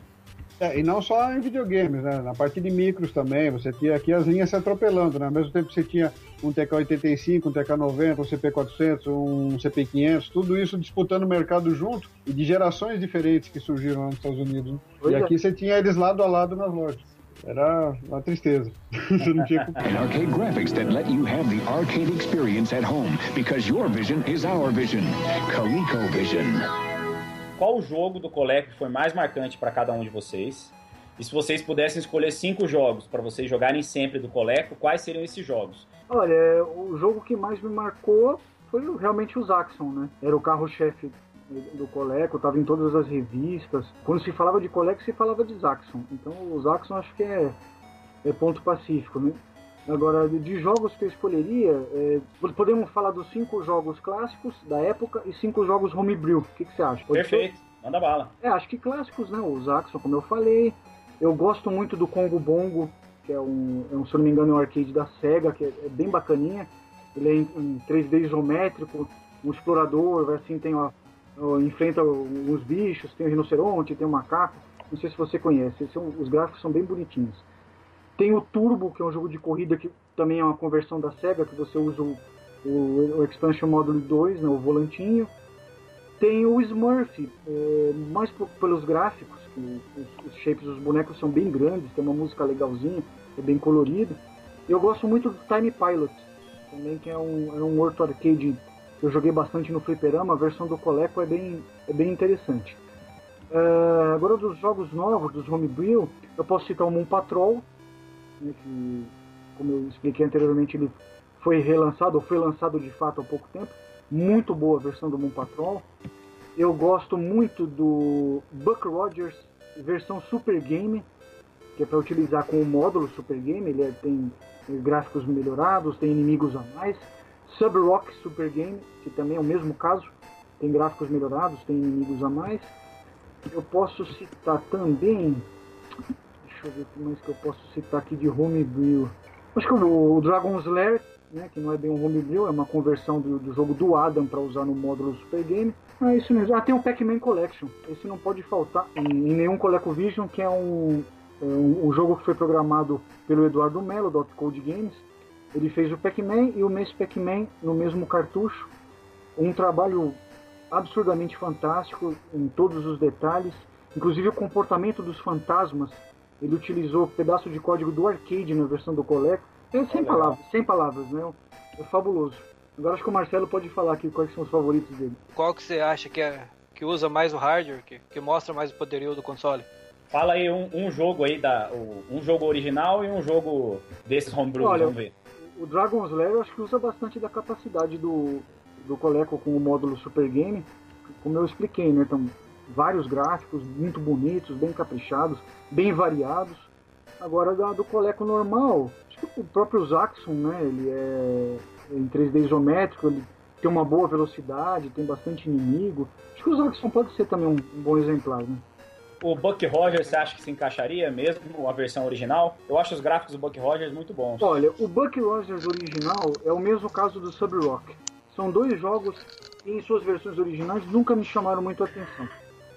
É, e não só em videogames, né? Na parte de micros também, você tinha aqui as linhas se atropelando, né? Ao mesmo tempo que você tinha um TK85, um TK90, um CP400, um CP500, tudo isso disputando o mercado junto e de gerações diferentes que surgiram lá nos Estados Unidos. Né? E é. aqui você tinha eles lado a lado nas lojas. Era uma tristeza. [LAUGHS] você não tinha. And arcade graphics that let you have the arcade experience at home because your vision is our vision. ColecoVision. Qual jogo do que foi mais marcante para cada um de vocês? E se vocês pudessem escolher cinco jogos para vocês jogarem sempre do Coleco, quais seriam esses jogos? Olha, o jogo que mais me marcou foi realmente o Zaxxon, né? Era o carro-chefe do- do Coleco, estava em todas as revistas. Quando se falava de Coleco, se falava de Zaxxon. Então o Zaxxon acho que é, é ponto pacífico, né? Agora, de- jogos que eu escolheria, é, podemos falar dos cinco jogos clássicos da época e cinco jogos homebrew. O que, que você acha? Pode ser? Perfeito, manda bala. É, acho que clássicos, né? O Zaxxon, como eu falei. Eu gosto muito do Congo Bongo, que é um, é um, se não me engano, é um arcade da SEGA, que é, é bem bacaninha. Ele é em, em 3D isométrico, um explorador, assim, tem ó, enfrenta uns bichos, tem o um rinoceronte, tem o um macaco. Não sei se você conhece, são, os gráficos são bem bonitinhos. Tem o Turbo, que é um jogo de corrida que também é uma conversão da SEGA, que você usa o, o, o Expansion Module 2, né, o volantinho. Tem o Smurf, é, mais por, pelos gráficos, os, os, shapes dos bonecos são bem grandes, tem uma música legalzinha, é bem colorido. Eu gosto muito do Time Pilot, também que é um, é um Orto Arcade que eu joguei bastante no Fliperama, a versão do Coleco é bem, é bem interessante. Uh, agora dos jogos novos, dos Homebrew, eu posso citar o Moon Patrol, né, que, como eu expliquei anteriormente, ele foi relançado, ou foi lançado de fato há pouco tempo. Muito boa a versão do Moon Patrol. Eu gosto muito do Buck Rogers versão Super Game, que é para utilizar com o módulo Super Game, ele é, tem gráficos melhorados, tem inimigos a mais. Sub Rock Super Game, que também é o mesmo caso, tem gráficos melhorados, tem inimigos a mais. Eu posso citar também. Deixa eu ver que mais que eu posso citar aqui de Homebrew. Acho que o Dragon's Lair, né, que não é bem um Homebrew, é uma conversão do, do jogo do Adam para usar no módulo Super Game. Ah, isso mesmo. Ah, tem o Pac-Man Collection. Esse não pode faltar em, em nenhum ColecoVision, que é um, é um, um, jogo que foi programado pelo Eduardo Mello, do Code Games. Ele fez o Pac-Man e o Miss Pac-Man no mesmo cartucho. Um trabalho absurdamente fantástico em todos os detalhes, inclusive o comportamento dos fantasmas. Ele utilizou pedaço de código do arcade na versão do Coleco. É sem palavras, sem palavras, né? É fabuloso. Agora acho que o Marcelo pode falar aqui quais são os favoritos dele. Qual que você acha que é que usa mais o hardware, que, que mostra mais o poderio do console? Fala aí um, um jogo aí da um jogo original e um jogo desses homebrew, Olha, vamos ver. O Dragon's Lair eu acho que usa bastante da capacidade do do Coleco com o módulo Super Game, como eu expliquei, né? Então, vários gráficos muito bonitos, bem caprichados, bem variados. Agora da, do Coleco normal, acho que o próprio Zaxxon, né? Ele é em 3D isométrico, ele tem uma boa velocidade, tem bastante inimigo. Acho que o Zaxxon pode ser também um, um bom exemplar, né? O Buck Rogers, você acha que se encaixaria mesmo a versão original? Eu acho os gráficos do Buck Rogers muito bons. Olha, o Buck Rogers original é o mesmo caso do Sub Rock. São dois jogos que, em suas versões originais, nunca me chamaram muito a atenção.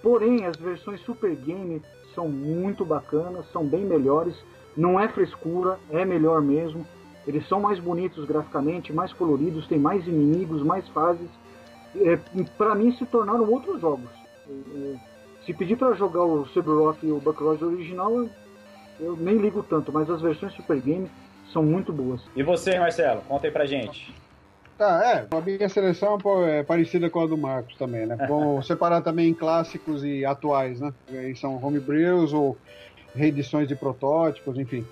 Porém, as versões Super Game são muito bacanas, são bem melhores. Não é frescura, é melhor mesmo. Eles são mais bonitos graficamente, mais coloridos, tem mais inimigos, mais fases. É, para mim, se tornaram outros jogos. É, é se pedir para jogar o Rock e o Buckroyd original, eu nem ligo tanto, mas as versões Super Game são muito boas. E você, Marcelo? Conta aí pra gente. Tá, é. A minha seleção é parecida com a do Marcos também, né? Vamos [LAUGHS] separar também em clássicos e atuais, né? Aí são homebrews ou reedições de protótipos, enfim.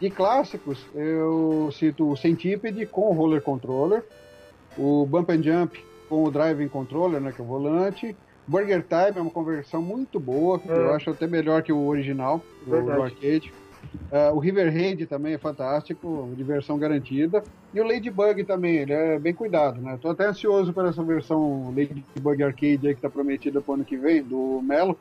De clássicos, eu cito o Centipede com o Roller Controller, o Bump and Jump com o Driving Controller, né, que é o volante. Burger Time é uma conversão muito boa, é. eu acho até melhor que o original do, do arcade. Uh, o River Raid também é fantástico, diversão garantida. E o Ladybug também, ele é bem cuidado, né? Tô até ansioso por essa versão Ladybug Arcade aí que tá prometida pro ano que vem, do Melo.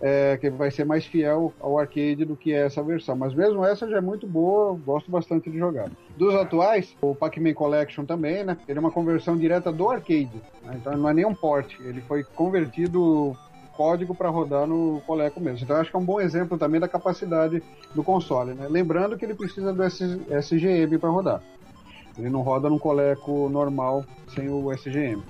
É, que vai ser mais fiel ao arcade do que essa versão. Mas mesmo essa já é muito boa, gosto bastante de jogar. Dos atuais, o Pac-Man Collection também, né? Ele é uma conversão direta do arcade, né? então não é nem um port. Ele foi convertido código para rodar no Coleco mesmo. Então acho que é um bom exemplo também da capacidade do console. Né? Lembrando que ele precisa do SGM para rodar. Ele não roda no Coleco normal sem o SGM.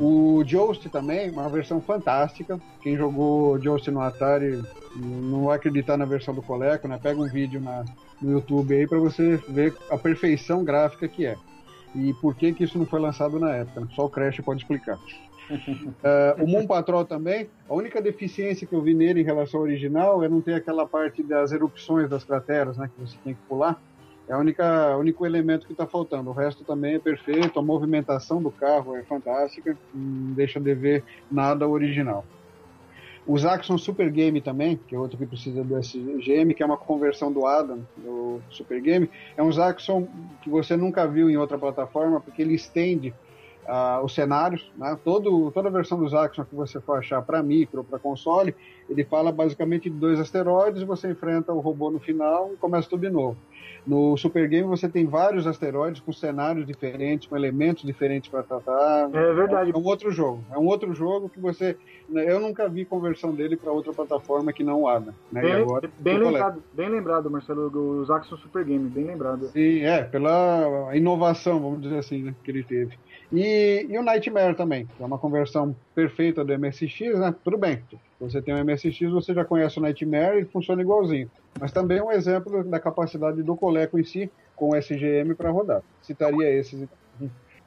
O Joust também, uma versão fantástica. Quem jogou Joust no Atari não vai acreditar na versão do Coleco, né? Pega um vídeo na, no YouTube aí para você ver a perfeição gráfica que é. E por que que isso não foi lançado na época? Só o Crash pode explicar uh, [LAUGHS] o Moon Patrol também, a única deficiência que eu vi nele em relação ao original é não ter aquela parte das erupções das crateras, né, que você tem que pular. É o único elemento que está faltando. O resto também é perfeito, a movimentação do carro é fantástica, não deixa de ver nada original. O Zaxxon Super Game também, que é outro que precisa do SGM, que é uma conversão do Adam, do Super Game, é um Zaxxon que você nunca viu em outra plataforma, porque ele estende uh, os cenários, né? Todo, toda a versão do Zaxxon que você for achar para micro, para console, ele fala basicamente de dois asteroides, você enfrenta o robô no final e começa tudo de novo. No Super Game você tem vários asteroides com cenários diferentes, com elementos diferentes para tratar. É verdade. É um outro jogo. É um outro jogo que você. Eu nunca vi conversão dele para outra plataforma que não o ADA. Né? Bem, agora, bem lembrado, bem lembrado, Marcelo, dos Axon Super Game, bem lembrado. Sim, é, pela inovação, vamos dizer assim, né, que ele teve. E, e o Nightmare também, que é uma conversão perfeita do MSX, né? Tudo bem, você tem o MSX, você já conhece o Nightmare e funciona igualzinho. Mas também é um exemplo da capacidade do Coleco em si, com o SGM para rodar. Citaria esses.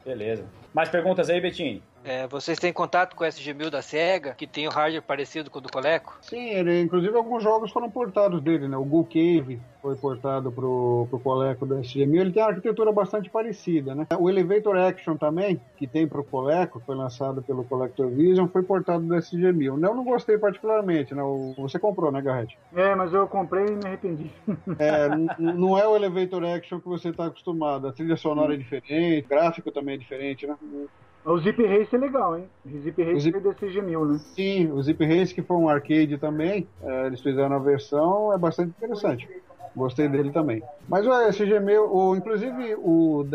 Beleza. Mais perguntas aí, Betinho? É, vocês têm contato com o SG-1000 da SEGA, que tem o hardware parecido com o do Coleco? Sim, ele, inclusive alguns jogos foram portados dele, né? O Ghoul Cave foi portado pro, pro Coleco do SG-1000. Ele tem uma arquitetura bastante parecida, né? O Elevator Action também, que tem pro Coleco, foi lançado pelo Collector Vision, foi portado do SG-1000. Eu não gostei particularmente, né? O, você comprou, né, Garrett? É, mas eu comprei e me arrependi. [LAUGHS] É, não é o Elevator Action que você está acostumado. A trilha sonora é diferente, o gráfico também é diferente, né? O Zip Race é legal, hein? O Zip O Race Zip- foi desse G1000, né? Sim, o Zip Race, que foi um arcade também, é, eles fizeram a versão, é bastante interessante. Gostei dele também. Mas o SG-1000, o, inclusive o,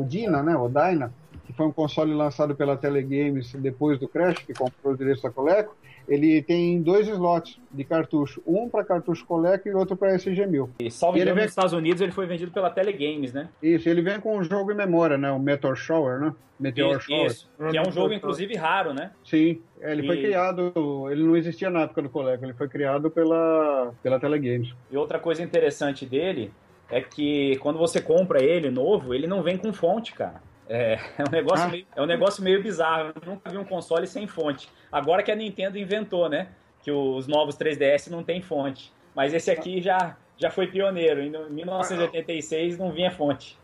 o Dina, né, o Dyna, que foi um console lançado pela Telegames depois do Crash, que comprou os direitos da Coleco, ele tem dois slots de cartucho, um para cartucho Coleco e outro para SG-1000. E salvo ele vem- nos Estados Unidos ele foi vendido pela Telegames, né? Isso, ele vem com um jogo em memória, né, o Meteor Shower, né? Meteor Isso, Shower. isso. Que é um jogo, inclusive, raro, né? Sim, é, ele foi E- criado, ele não existia na época do Coleco, ele foi criado pela, pela Telegames. E outra coisa interessante dele é que quando você compra ele novo, ele não vem com fonte, cara. É, é um negócio Ah. meio, é um negócio meio bizarro. Eu nunca vi um console sem fonte. Agora que a Nintendo inventou, né? Que os novos 3DS não tem fonte. Mas esse aqui já, já foi pioneiro. Em 1986 não vinha fonte.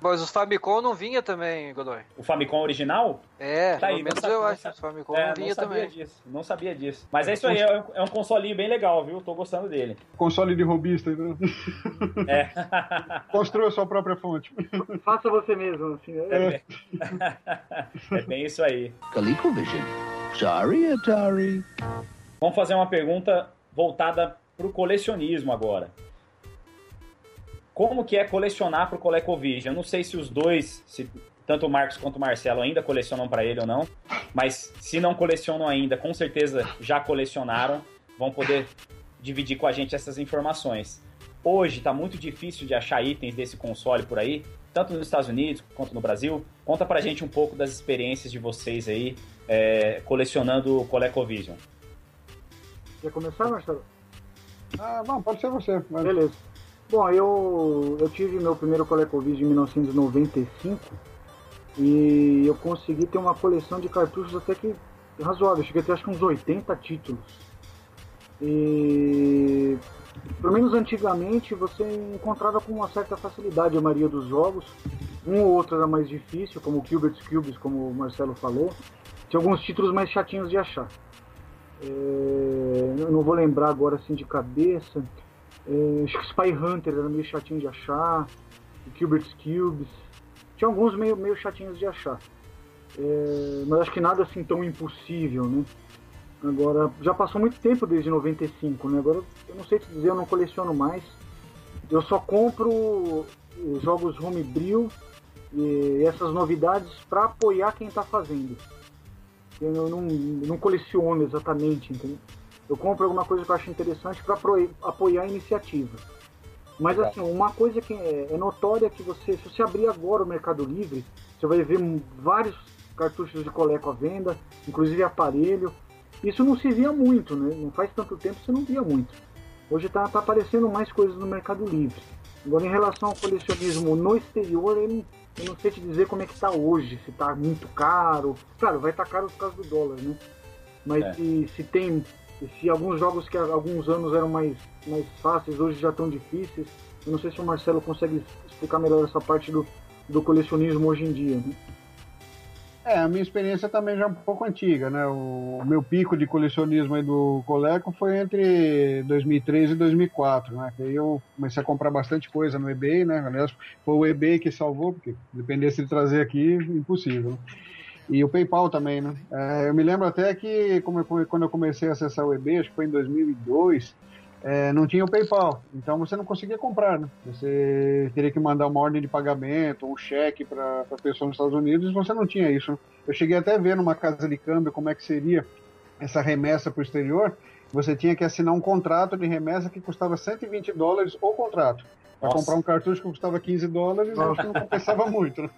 Mas os Famicom não vinha também, Godoy. O Famicom original? É, Tá aí, pelo menos não eu não acho os Famicom É, não vinha sabia também. disso. Não sabia disso. Mas é isso aí, é um, é um consolinho bem legal, viu? Tô gostando dele. Console de robista, né? É. [LAUGHS] Construa sua própria fonte. Faça você mesmo, assim. É, é bem [LAUGHS] isso aí. ColecoVision. Sorry, Atari. Vamos fazer uma pergunta voltada para o colecionismo agora. Como que é colecionar para o ColecoVision? Eu não sei se os dois, se tanto o Marcos quanto o Marcelo ainda colecionam para ele ou não, mas se não colecionam ainda, com certeza já colecionaram, vão poder dividir com a gente essas informações. Hoje está muito difícil de achar itens desse console por aí, tanto nos Estados Unidos quanto no Brasil. Conta pra gente um pouco das experiências de vocês aí é, colecionando o ColecoVision. Quer começar, Marcelo? Ah, não, pode ser você. Mas... Beleza. Bom, eu, eu tive meu primeiro ColecoVision em 1995 e eu consegui ter uma coleção de cartuchos até que razoável. Cheguei a ter acho que uns 80 títulos. E pelo menos antigamente você encontrava com uma certa facilidade a maioria dos jogos. Um ou outro era mais difícil, como o Cubert's Cubes, como o Marcelo falou. Tinha alguns títulos mais chatinhos de achar. É, eu não vou lembrar agora assim de cabeça. É, acho que Spy Hunter era meio chatinho de achar. O Cubert's Cubes. Tinha alguns meio, meio chatinhos de achar. É, mas acho que nada assim tão impossível, né? Agora, já passou muito tempo desde 95, né? Agora, eu não sei te dizer, eu não coleciono mais. Eu só compro os jogos homebrew e essas novidades para apoiar quem está fazendo. Eu não, não coleciono exatamente, entendeu? Eu compro alguma coisa que eu acho interessante para apoiar a iniciativa. Mas assim, uma coisa que é, é notória é que você, se você abrir agora o Mercado Livre, você vai ver vários cartuchos de coleco à venda, inclusive aparelho. Isso não se via muito, né? Não faz tanto tempo você não via muito. Hoje está tá aparecendo mais coisas no Mercado Livre. Agora, em relação ao colecionismo no exterior, eu não, eu não sei te dizer como é que está hoje, se está muito caro. Claro, vai estar tá caro por causa do dólar, né? Mas é. se, se tem se alguns jogos que há alguns anos eram mais, mais fáceis, hoje já estão difíceis. Eu não sei se o Marcelo consegue explicar melhor essa parte do, do colecionismo hoje em dia. Né? É, a minha experiência também já é um pouco antiga, né? O, meu pico de colecionismo aí do Coleco foi entre 2003 e 2004, né? Que aí eu comecei a comprar bastante coisa no eBay, né? Aliás, foi o eBay que salvou, porque dependesse de trazer aqui, impossível. E o PayPal também, né? É, eu me lembro até que como eu, quando eu comecei a acessar o eBay, acho que foi em 2002, é, não tinha o PayPal, então você não conseguia comprar, né? Você teria que mandar uma ordem de pagamento, um cheque para a pessoa nos Estados Unidos, e você não tinha isso. Né? Eu cheguei até a ver numa casa de câmbio como é que seria essa remessa para o exterior. Você tinha que assinar um contrato de remessa que custava 120 dólares o contrato. Para comprar um cartucho que custava 15 dólares, acho que não compensava [LAUGHS] muito. Né?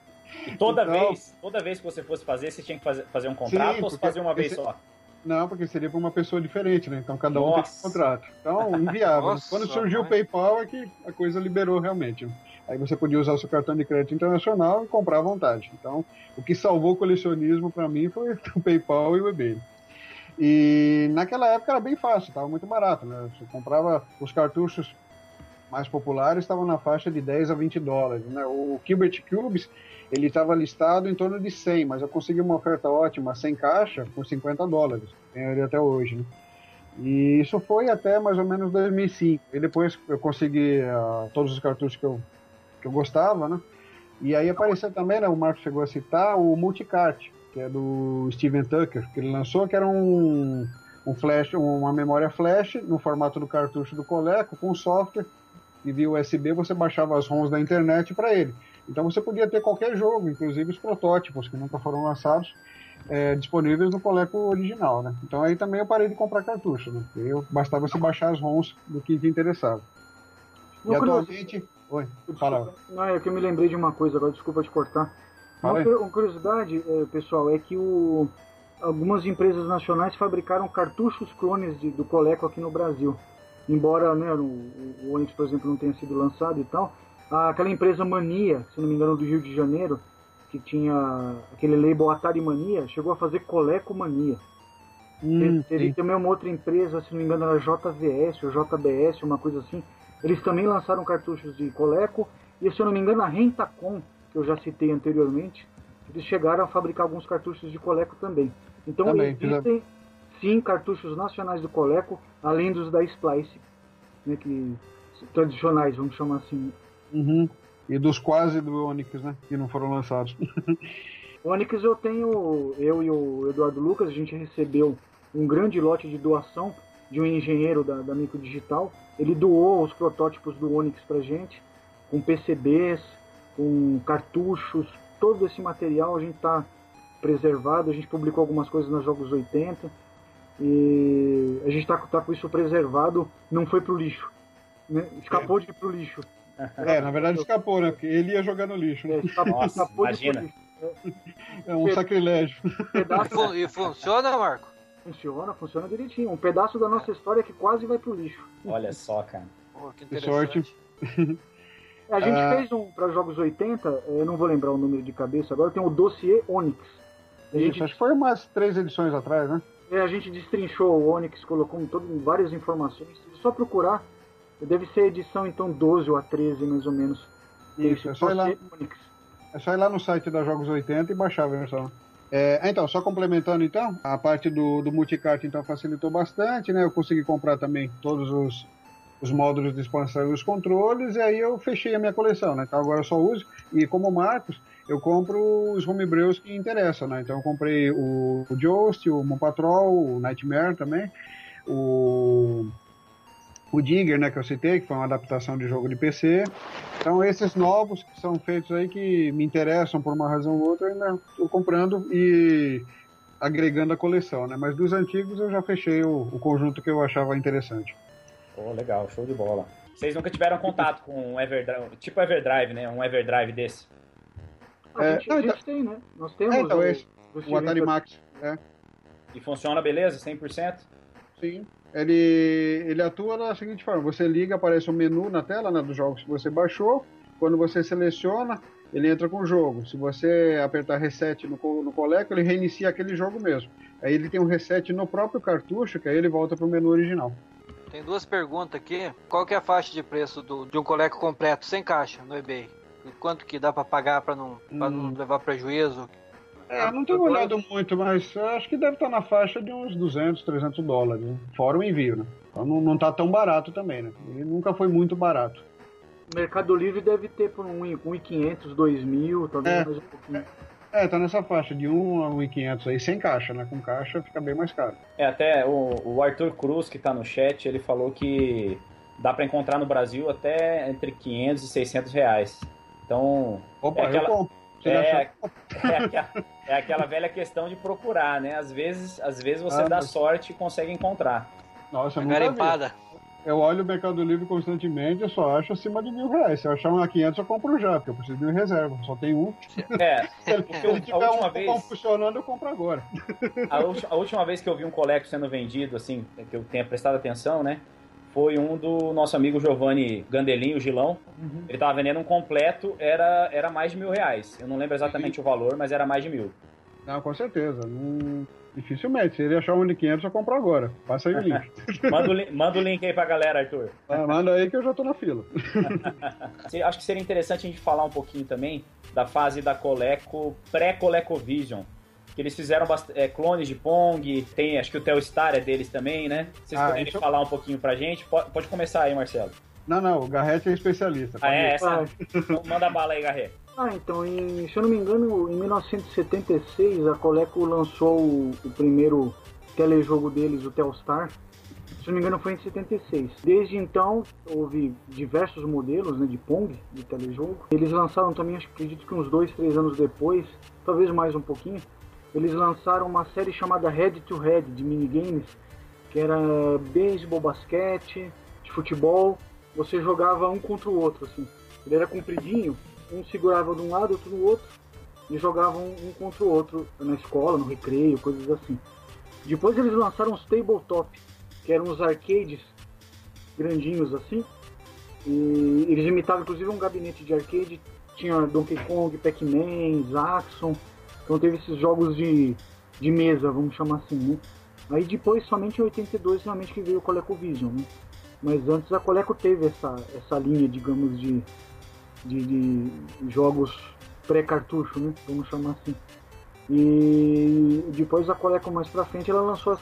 E toda então, vez, toda vez que você fosse fazer, você tinha que fazer, fazer um contrato sim, ou você fazia uma vez só? Não, porque seria para uma pessoa diferente, né? Então cada um Nossa. tem um contrato. Então, [LAUGHS] inviável. Nossa, Quando surgiu mãe. o PayPal é que a coisa liberou realmente. Aí você podia usar o seu cartão de crédito internacional e comprar à vontade. Então, o que salvou o colecionismo para mim foi [LAUGHS] o PayPal e o eBay. E naquela época era bem fácil, estava muito barato, né? Você comprava os cartuchos mais populares estavam na faixa de 10 a 20 dólares, né? O Gilbert Cubes ele estava listado em torno de 100, mas eu consegui uma oferta ótima, sem caixa, por 50 dólares. Tenho ele até hoje, né? E isso foi até mais ou menos 2005. E depois eu consegui uh, todos os cartuchos que eu, que eu gostava, né? E aí apareceu também, né, o Marco chegou a citar, o Multicart, que é do Steven Tucker, que ele lançou, que era um, um flash, uma memória flash no formato do cartucho do Coleco, com software, e via USB você baixava as ROMs da internet para ele. Então você podia ter qualquer jogo, inclusive os protótipos que nunca foram lançados, é, disponíveis no Coleco original, né? Então aí também eu parei de comprar cartucho, né? Eu, bastava se baixar as ROMs do que te interessava. e atualmente... Oi, fala. Não, é que eu me lembrei de uma coisa agora, desculpa te cortar. Uma, uma curiosidade, é, pessoal, é que o, algumas empresas nacionais fabricaram cartuchos clones de, do Coleco aqui no Brasil. Embora né, o, o Onix, por exemplo, não tenha sido lançado e tal, aquela empresa Mania, se não me engano, do Rio de Janeiro, que tinha aquele label Atari Mania, chegou a fazer Coleco Mania. Hum, Teria também uma outra empresa, se não me engano, era JVS ou JBS, uma coisa assim. Eles também lançaram cartuchos de Coleco, e se eu não me engano, a Rentacom, que eu já citei anteriormente, eles chegaram a fabricar alguns cartuchos de Coleco também. Então também, existem sim cartuchos nacionais do Coleco, além dos da Splice, né, que tradicionais, vamos chamar assim. Uhum. E dos quase do Onix, né? Que não foram lançados. [LAUGHS] Onix eu tenho, eu e o Eduardo Lucas, a gente recebeu um grande lote de doação de um engenheiro da, da Micro Digital. Ele doou os protótipos do Onix pra gente, com PCBs, com cartuchos, todo esse material a gente está preservado, a gente publicou algumas coisas nos Jogos 80 e a gente está tá com isso preservado, não foi pro lixo. Né? Escapou é. de ir pro lixo. É, na verdade escapou, né? Porque ele ia jogar no lixo. Né? É, Nossa, escapou imagina. É um sacrilégio. Pedaço... E funciona, Marco? Funciona, funciona direitinho. Um pedaço da nossa história que quase vai pro lixo. Olha só, cara. Pô, que, que sorte. [LAUGHS] A gente ah. fez um para jogos 80, eu não vou lembrar o número de cabeça agora, tem o dossiê Onix. A gente... Isso, acho que foi umas três edições atrás, né? É, a gente destrinchou o Onix, colocou todo, várias informações. É só procurar, deve ser edição então 12 ou a 13 mais ou menos. Isso, é só, ir lá, é só ir lá no site da Jogos 80 e baixar a versão. É, então, só complementando então, a parte do, do multicart então facilitou bastante, né? Eu consegui comprar também todos os, os módulos de expansão e os controles, e aí eu fechei a minha coleção, né? Então agora eu só uso, e como Marcos, eu compro os homebrews que interessam, né? Então eu comprei o, o Joust, o Moon Patrol, o Nightmare também, o, o Digger, né, que eu citei, que foi uma adaptação de jogo de PC. Então esses novos que são feitos aí que me interessam por uma razão ou outra, eu ainda estou comprando e agregando a coleção, né? Mas dos antigos eu já fechei o, o conjunto que eu achava interessante. Oh, legal, show de bola. Vocês nunca tiveram contato com um Everdrive, tipo Everdrive, né? Um Everdrive desse? A, é, gente, não, a gente então, tem, né? Nós temos é, então, o, esse, o, o Atari Max. É. E funciona beleza? 100%? Sim. Ele, ele atua da seguinte forma: você liga, aparece um menu na tela né, dos jogos que você baixou. Quando você seleciona, ele entra com o jogo. Se você apertar reset no, no Coleco, ele reinicia aquele jogo mesmo. Aí ele tem um reset no próprio cartucho, que aí ele volta para o menu original. Tem duas perguntas aqui. Qual que é a faixa de preço do, de um Coleco completo sem caixa no eBay? quanto que dá para pagar para não, hum. não levar prejuízo? É, não tenho olhado muito, mas acho que deve estar na faixa de uns 200, 300 dólares, né? fora o envio, né? Então não, não tá tão barato também, né? E nunca foi muito barato. Mercado Livre deve ter por 1.500, 2.000, talvez é, mais um pouquinho. É, tá nessa faixa de 1 a 1.500 aí, sem caixa, né? Com caixa fica bem mais caro. É, até o, o Arthur Cruz, que tá no chat, ele falou que dá para encontrar no Brasil até entre 500 e 600 reais. Então. Opa, é aquela, eu compro. Você é, [LAUGHS] é, aquela, é aquela velha questão de procurar, né? Às vezes, às vezes você Ah, dá mas- sorte e consegue encontrar. Nossa, eu garimpada. Eu olho o Mercado Livre constantemente, eu só acho acima de mil reais. Se eu achar um a 500, eu compro já, porque eu preciso de em reserva. Só tem um. É, [LAUGHS] Se ele a tiver um última cupom vez. funcionando, eu compro agora. A, a última vez que eu vi um coleco sendo vendido, assim, que eu tenha prestado atenção, né? Foi um do nosso amigo Giovanni Gandelin, o Gilão. Ele tava vendendo um completo, era, era mais de mil reais. Eu não lembro exatamente o valor, mas era mais de mil. Não, com certeza. Não- Dificilmente. Se ele achar um de 500, eu compro agora. Passa aí o link. [LAUGHS] Manda o, li- manda o link aí pra galera, Arthur. Ah, Manda aí que eu já tô na fila. [LAUGHS] Acho que seria interessante a gente falar um pouquinho também da fase da Coleco, pré-ColecoVision. Que eles fizeram é, clones de Pong, tem, acho que o Telstar é deles também, né? Vocês Ah, isso- falar um pouquinho pra gente, pode, pode começar aí, Marcelo. Não, não, o Garrett é especialista. Ah, é? Essa, então [LAUGHS] manda bala aí, Garré. Ah, então, em- se eu não me engano, em 1976 a Coleco lançou o, o primeiro telejogo deles, o Telstar. Se eu não me engano, foi em 76. Desde então, houve diversos modelos né, de Pong, de telejogo. Eles lançaram também, acho, que- acredito que uns dois, três anos depois, talvez mais um pouquinho, eles lançaram uma série chamada Head to Head, de minigames, que era beisebol, basquete, de futebol. Você jogava um contra o outro, assim. Ele era compridinho, um segurava de um lado, outro do outro, e jogavam um contra o outro na escola, no recreio, coisas assim. Depois eles lançaram os tabletop, que eram os arcades grandinhos assim, e eles imitavam inclusive um gabinete de arcade, tinha Donkey Kong, Pac-Man, Zaxxon, então teve esses jogos de, de mesa, vamos chamar assim, né? Aí depois, somente em 82, realmente que veio o ColecoVision, né? Mas antes a Coleco teve essa, essa linha, digamos, de, de, de jogos pré-cartucho, né? Vamos chamar assim. E depois a Coleco mais pra frente ela lançou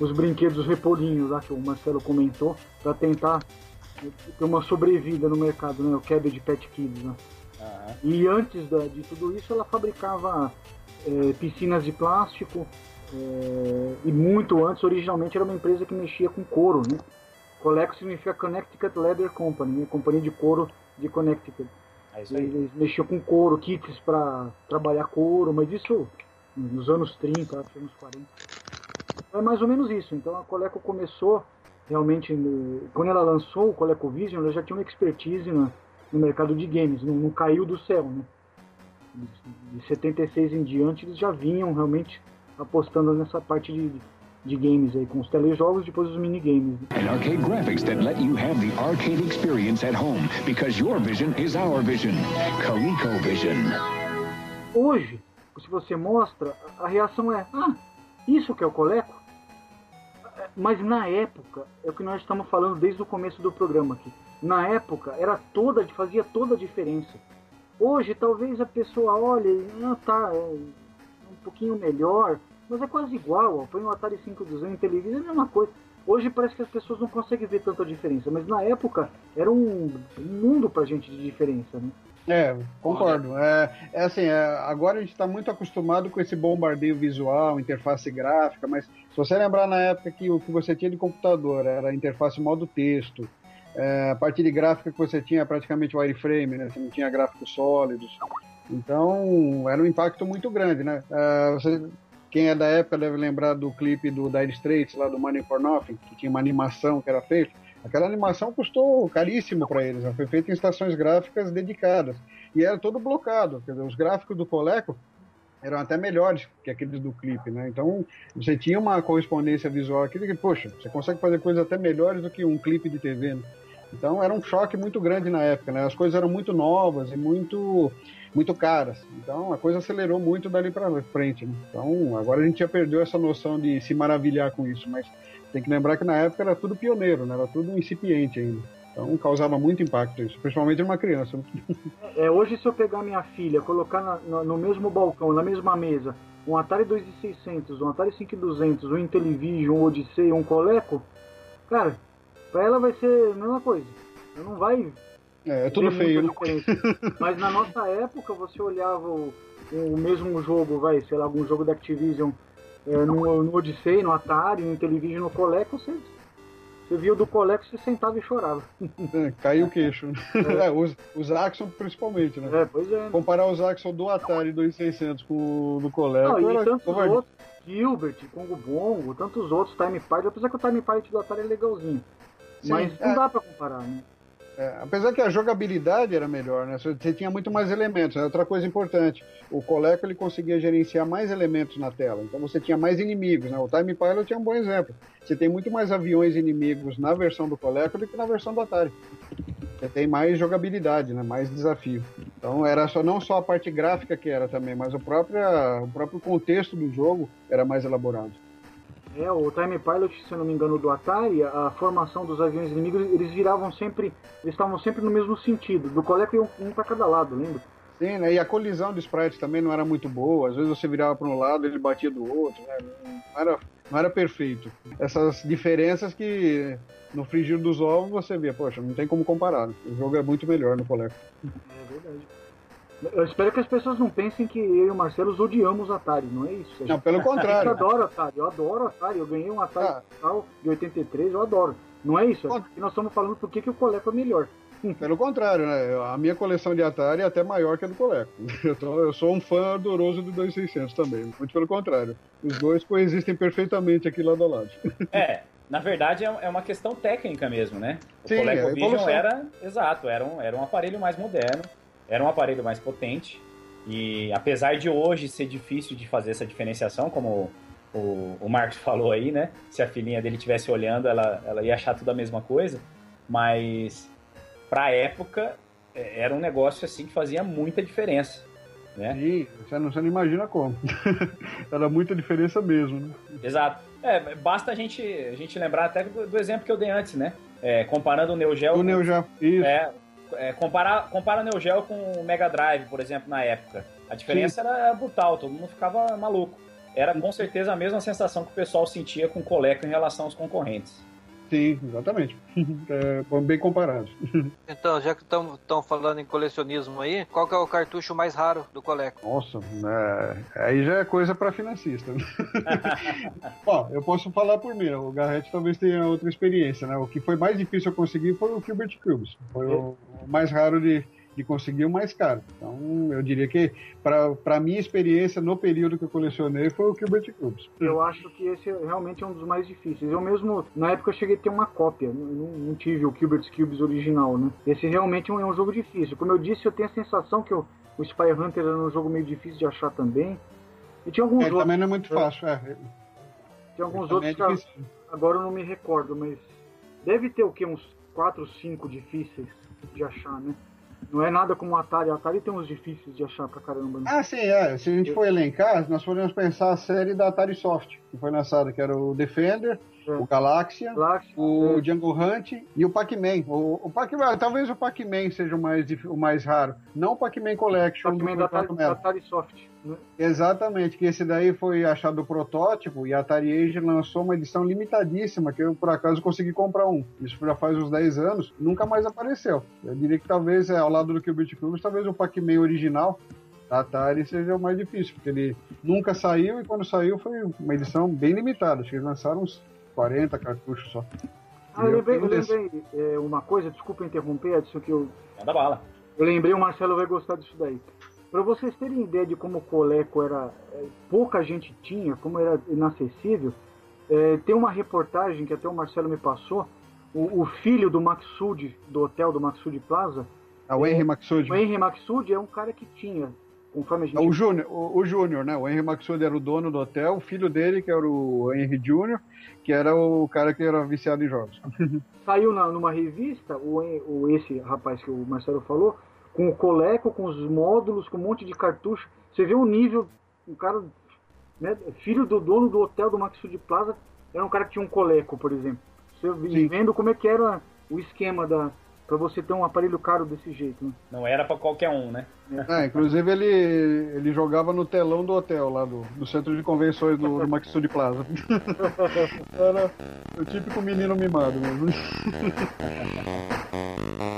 os brinquedos Repolinho lá que o Marcelo comentou para tentar ter uma sobrevida no mercado, né? O Cabbage Pet Kids, né? Aham. E antes da- de tudo isso, ela fabricava eh, piscinas de plástico. eh, e muito antes, originalmente, era uma empresa que mexia com couro. Né? Coleco significa Connecticut Leather Company, né? companhia de couro de Connecticut. É. Eles mexiam com couro, kits para trabalhar couro, mas isso nos anos 30, acho anos 40. É mais ou menos isso. Então a Coleco começou realmente, no- quando ela lançou o ColecoVision, ela já tinha uma expertise na- no mercado de games, não, não caiu do céu, né? De- De 76 em diante eles já vinham realmente apostando nessa parte de, de games aí, com os telejogos e depois os minigames. Né? And arcade graphics that let you have the arcade experience at home because your vision is our vision. ColecoVision. Hoje, se você mostra, a a reação é: ah, isso que é o Coleco? Mas na época, é o que nós estamos falando desde o começo do programa aqui. Na época, era toda, fazia toda a diferença. Hoje, talvez a pessoa olhe, ah, tá, é um pouquinho melhor, mas é quase igual. Ó, põe um Atari 5200 em televisão, é a mesma coisa. Hoje parece que as pessoas não conseguem ver tanta diferença, mas na época era um mundo pra gente de diferença, né? É, concordo. É, é assim, é, agora a gente está muito acostumado com esse bombardeio visual, interface gráfica, mas se você lembrar na época que o que você tinha de computador era a interface modo texto, é, a parte de gráfica que você tinha praticamente wireframe, né? Você não tinha gráficos sólidos. Então, era um impacto muito grande, né? É, você, quem é da época deve lembrar do clipe do Dire Straits, lá do Money for Nothing, que tinha uma animação que era feita. Aquela animação custou caríssimo para eles, né? foi feita em estações gráficas dedicadas. E era todo blocado, quer dizer, os gráficos do Coleco eram até melhores que aqueles do clipe, né? Então, você tinha uma correspondência visual aqui que, poxa, você consegue fazer coisas até melhores do que um clipe de TV, né? Então, era um choque muito grande na época, né? As coisas eram muito novas e muito muito caras. Então, a coisa acelerou muito dali para frente, né? Então, agora a gente já perdeu essa noção de se maravilhar com isso, mas tem que lembrar que na época era tudo pioneiro, né? Era tudo incipiente ainda. Então, causava muito impacto isso, principalmente numa criança. [LAUGHS] É, hoje, se eu pegar minha filha, colocar na- no, no mesmo balcão, na mesma mesa, um Atari 2600, um Atari 5200, um Intellivision, um Odyssey, um Coleco, cara, pra ela vai ser a mesma coisa. Ela não vai É, é tudo feio, né? [LAUGHS] Mas na nossa época, você olhava o, o mesmo jogo, vai, sei lá, algum jogo da Activision no, no Odyssey, no Atari, no Television, no Coleco, você, você viu do Coleco, você sentava e chorava. É, [LAUGHS] caiu o queixo. É. [LAUGHS] os, os Axon principalmente, né? É, pois é. Comparar os Axon do Atari 2600 com o do Coleco. Não, e tantos covardia. outros, Gilbert, Congo Bongo, tantos outros, Time Pilot, apesar que o Time Pilot do Atari é legalzinho. Sim, Mas não é. dá pra comparar, né? É, apesar que a jogabilidade era melhor, né? Você tinha muito mais elementos. Né? Outra coisa importante, o Coleco ele conseguia gerenciar mais elementos na tela. Então você tinha mais inimigos, né? O Time Pilot é um bom exemplo. Você tem muito mais aviões inimigos na versão do Coleco do que na versão do Atari. Você tem mais jogabilidade, né? Mais desafio. Então era só não só a parte gráfica que era também, mas o próprio, o próprio contexto do jogo era mais elaborado. É, o Time Pilot, se eu não me engano, do Atari, a formação dos aviões inimigos, eles viravam sempre, eles estavam sempre no mesmo sentido, do coleco um, um para cada lado, lembra? Sim, né? E a colisão de sprites também não era muito boa, às vezes você virava para um lado, ele batia do outro, né? Não era, não era perfeito. Essas diferenças que no frigir dos ovos você vê, poxa, não tem como comparar. O jogo é muito melhor no coleco. É verdade. Eu espero que as pessoas não pensem que eu e o Marcelo odiamos Atari, não é isso? Não, pelo contrário. Eu adoro Atari, eu adoro Atari. Eu ganhei um Atari ah. de 83, eu adoro. Não é isso? E nós estamos falando por que o Coleco é melhor. [LAUGHS] Pelo contrário, né? A minha coleção de Atari é até maior que a do Coleco. [LAUGHS] Eu, sou um fã ardoroso do 2600 também. Muito pelo contrário. Os dois coexistem perfeitamente aqui lado a lado. [LAUGHS] É, na verdade é, é uma questão técnica mesmo, né? O Sim, ColecoVision é era, exato, era um, era um aparelho mais moderno era um aparelho mais potente. E apesar de hoje ser difícil de fazer essa diferenciação, como o, o Marcos [LAUGHS] falou aí, né? Se a filhinha dele estivesse olhando, ela, ela ia achar tudo a mesma coisa. Mas pra época é, era um negócio assim que fazia muita diferença. Né? Você não, você não imagina como. [LAUGHS] era muita diferença mesmo, né? Exato. É, basta a gente, a gente lembrar até do, do exemplo que eu dei antes, né? É, comparando o Neo Geo. O Neo Geo, isso. É, é, comparar, compara o Neo Geo com o Mega Drive, por exemplo, na época. A diferença Sim. era brutal, todo mundo ficava maluco. Era com certeza a mesma sensação que o pessoal sentia com o Coleco em relação aos concorrentes. Sim, exatamente. [LAUGHS] É, bem comparado. [LAUGHS] Então, já que estão falando em colecionismo aí, qual que é o cartucho mais raro do Coleco? Nossa, é, aí já é coisa para financista. [LAUGHS] Bom, eu posso falar por mim, o Garrett talvez tenha outra experiência, né? O que foi mais difícil eu conseguir foi o Gilbert Cubes. Foi o, o mais raro de, de conseguir o mais caro. Então, eu diria que, para a minha experiência no período que eu colecionei, foi o Gilbert Cubes. Eu acho que esse realmente é um dos mais difíceis. Eu mesmo, na época, eu cheguei a ter uma cópia, não, não tive o Gilbert Cubes original, né? Esse realmente é um, é um, jogo difícil. Como eu disse, eu tenho a sensação que o, o Spy Hunter era um jogo meio difícil de achar também. E tinha alguns é, outros. Também não é muito fácil, é. Tinha alguns outros é que agora eu não me recordo, mas deve ter o que? Uns 4, 5 difíceis de achar, né? Não é nada como o Atari. O Atari tem uns difíceis de achar pra caramba. Né? Ah, sim, é. Se a gente for elencar, nós podemos pensar a série da Atari Soft, que foi lançada, que era o Defender. O Galaxia, Galaxia o é. Jungle Hunt e o Pac-Man. O, o Pac talvez o Pac-Man seja o mais, o mais raro. Não o Pac-Man Collection. Pac-Man da Atari, da Atari Soft. Né? Exatamente, que esse daí foi achado o protótipo e a Atari Age lançou uma edição limitadíssima, que eu por acaso consegui comprar um. Isso já faz uns 10 anos, nunca mais apareceu. Eu diria que talvez, é, ao lado do Qubit Club, talvez o Pac-Man original da Atari seja o mais difícil, porque ele nunca saiu e quando saiu foi uma edição bem limitada. Acho que eles lançaram uns 40 cartuchos só. Ah, eu lembrei, eu lembrei é, uma coisa, desculpa interromper, Edson, que eu. Manda bala. Eu lembrei, o Marcelo vai gostar disso daí. Para vocês terem ideia de como o Coleco era. É, pouca gente tinha, como era inacessível, é, tem uma reportagem que até o Marcelo me passou. O, o filho do Maxud, do hotel do Maxud Plaza. Ah, o Henry é, Maxud. O Henry Maxud é um cara que tinha conforme a gente... O Júnior, o, o Júnior, né? O Henry Maxud era o dono do hotel, o filho dele, que era o Henry Júnior, que era o cara que era viciado em jogos. [LAUGHS] Saiu na, numa revista, o, o, esse rapaz que o Marcelo falou, com o coleco, com os módulos, com um monte de cartucho. Você vê o nível, um cara, né, filho do dono do hotel do Maxud Plaza, era um cara que tinha um coleco, por exemplo. Você vendo como é que era o esquema da, para você ter um aparelho caro desse jeito, né? Não era para qualquer um, né? É, inclusive ele, ele jogava no telão do hotel lá do, do centro de convenções do, do Maxud Plaza. [LAUGHS] era o típico menino mimado mesmo. [LAUGHS]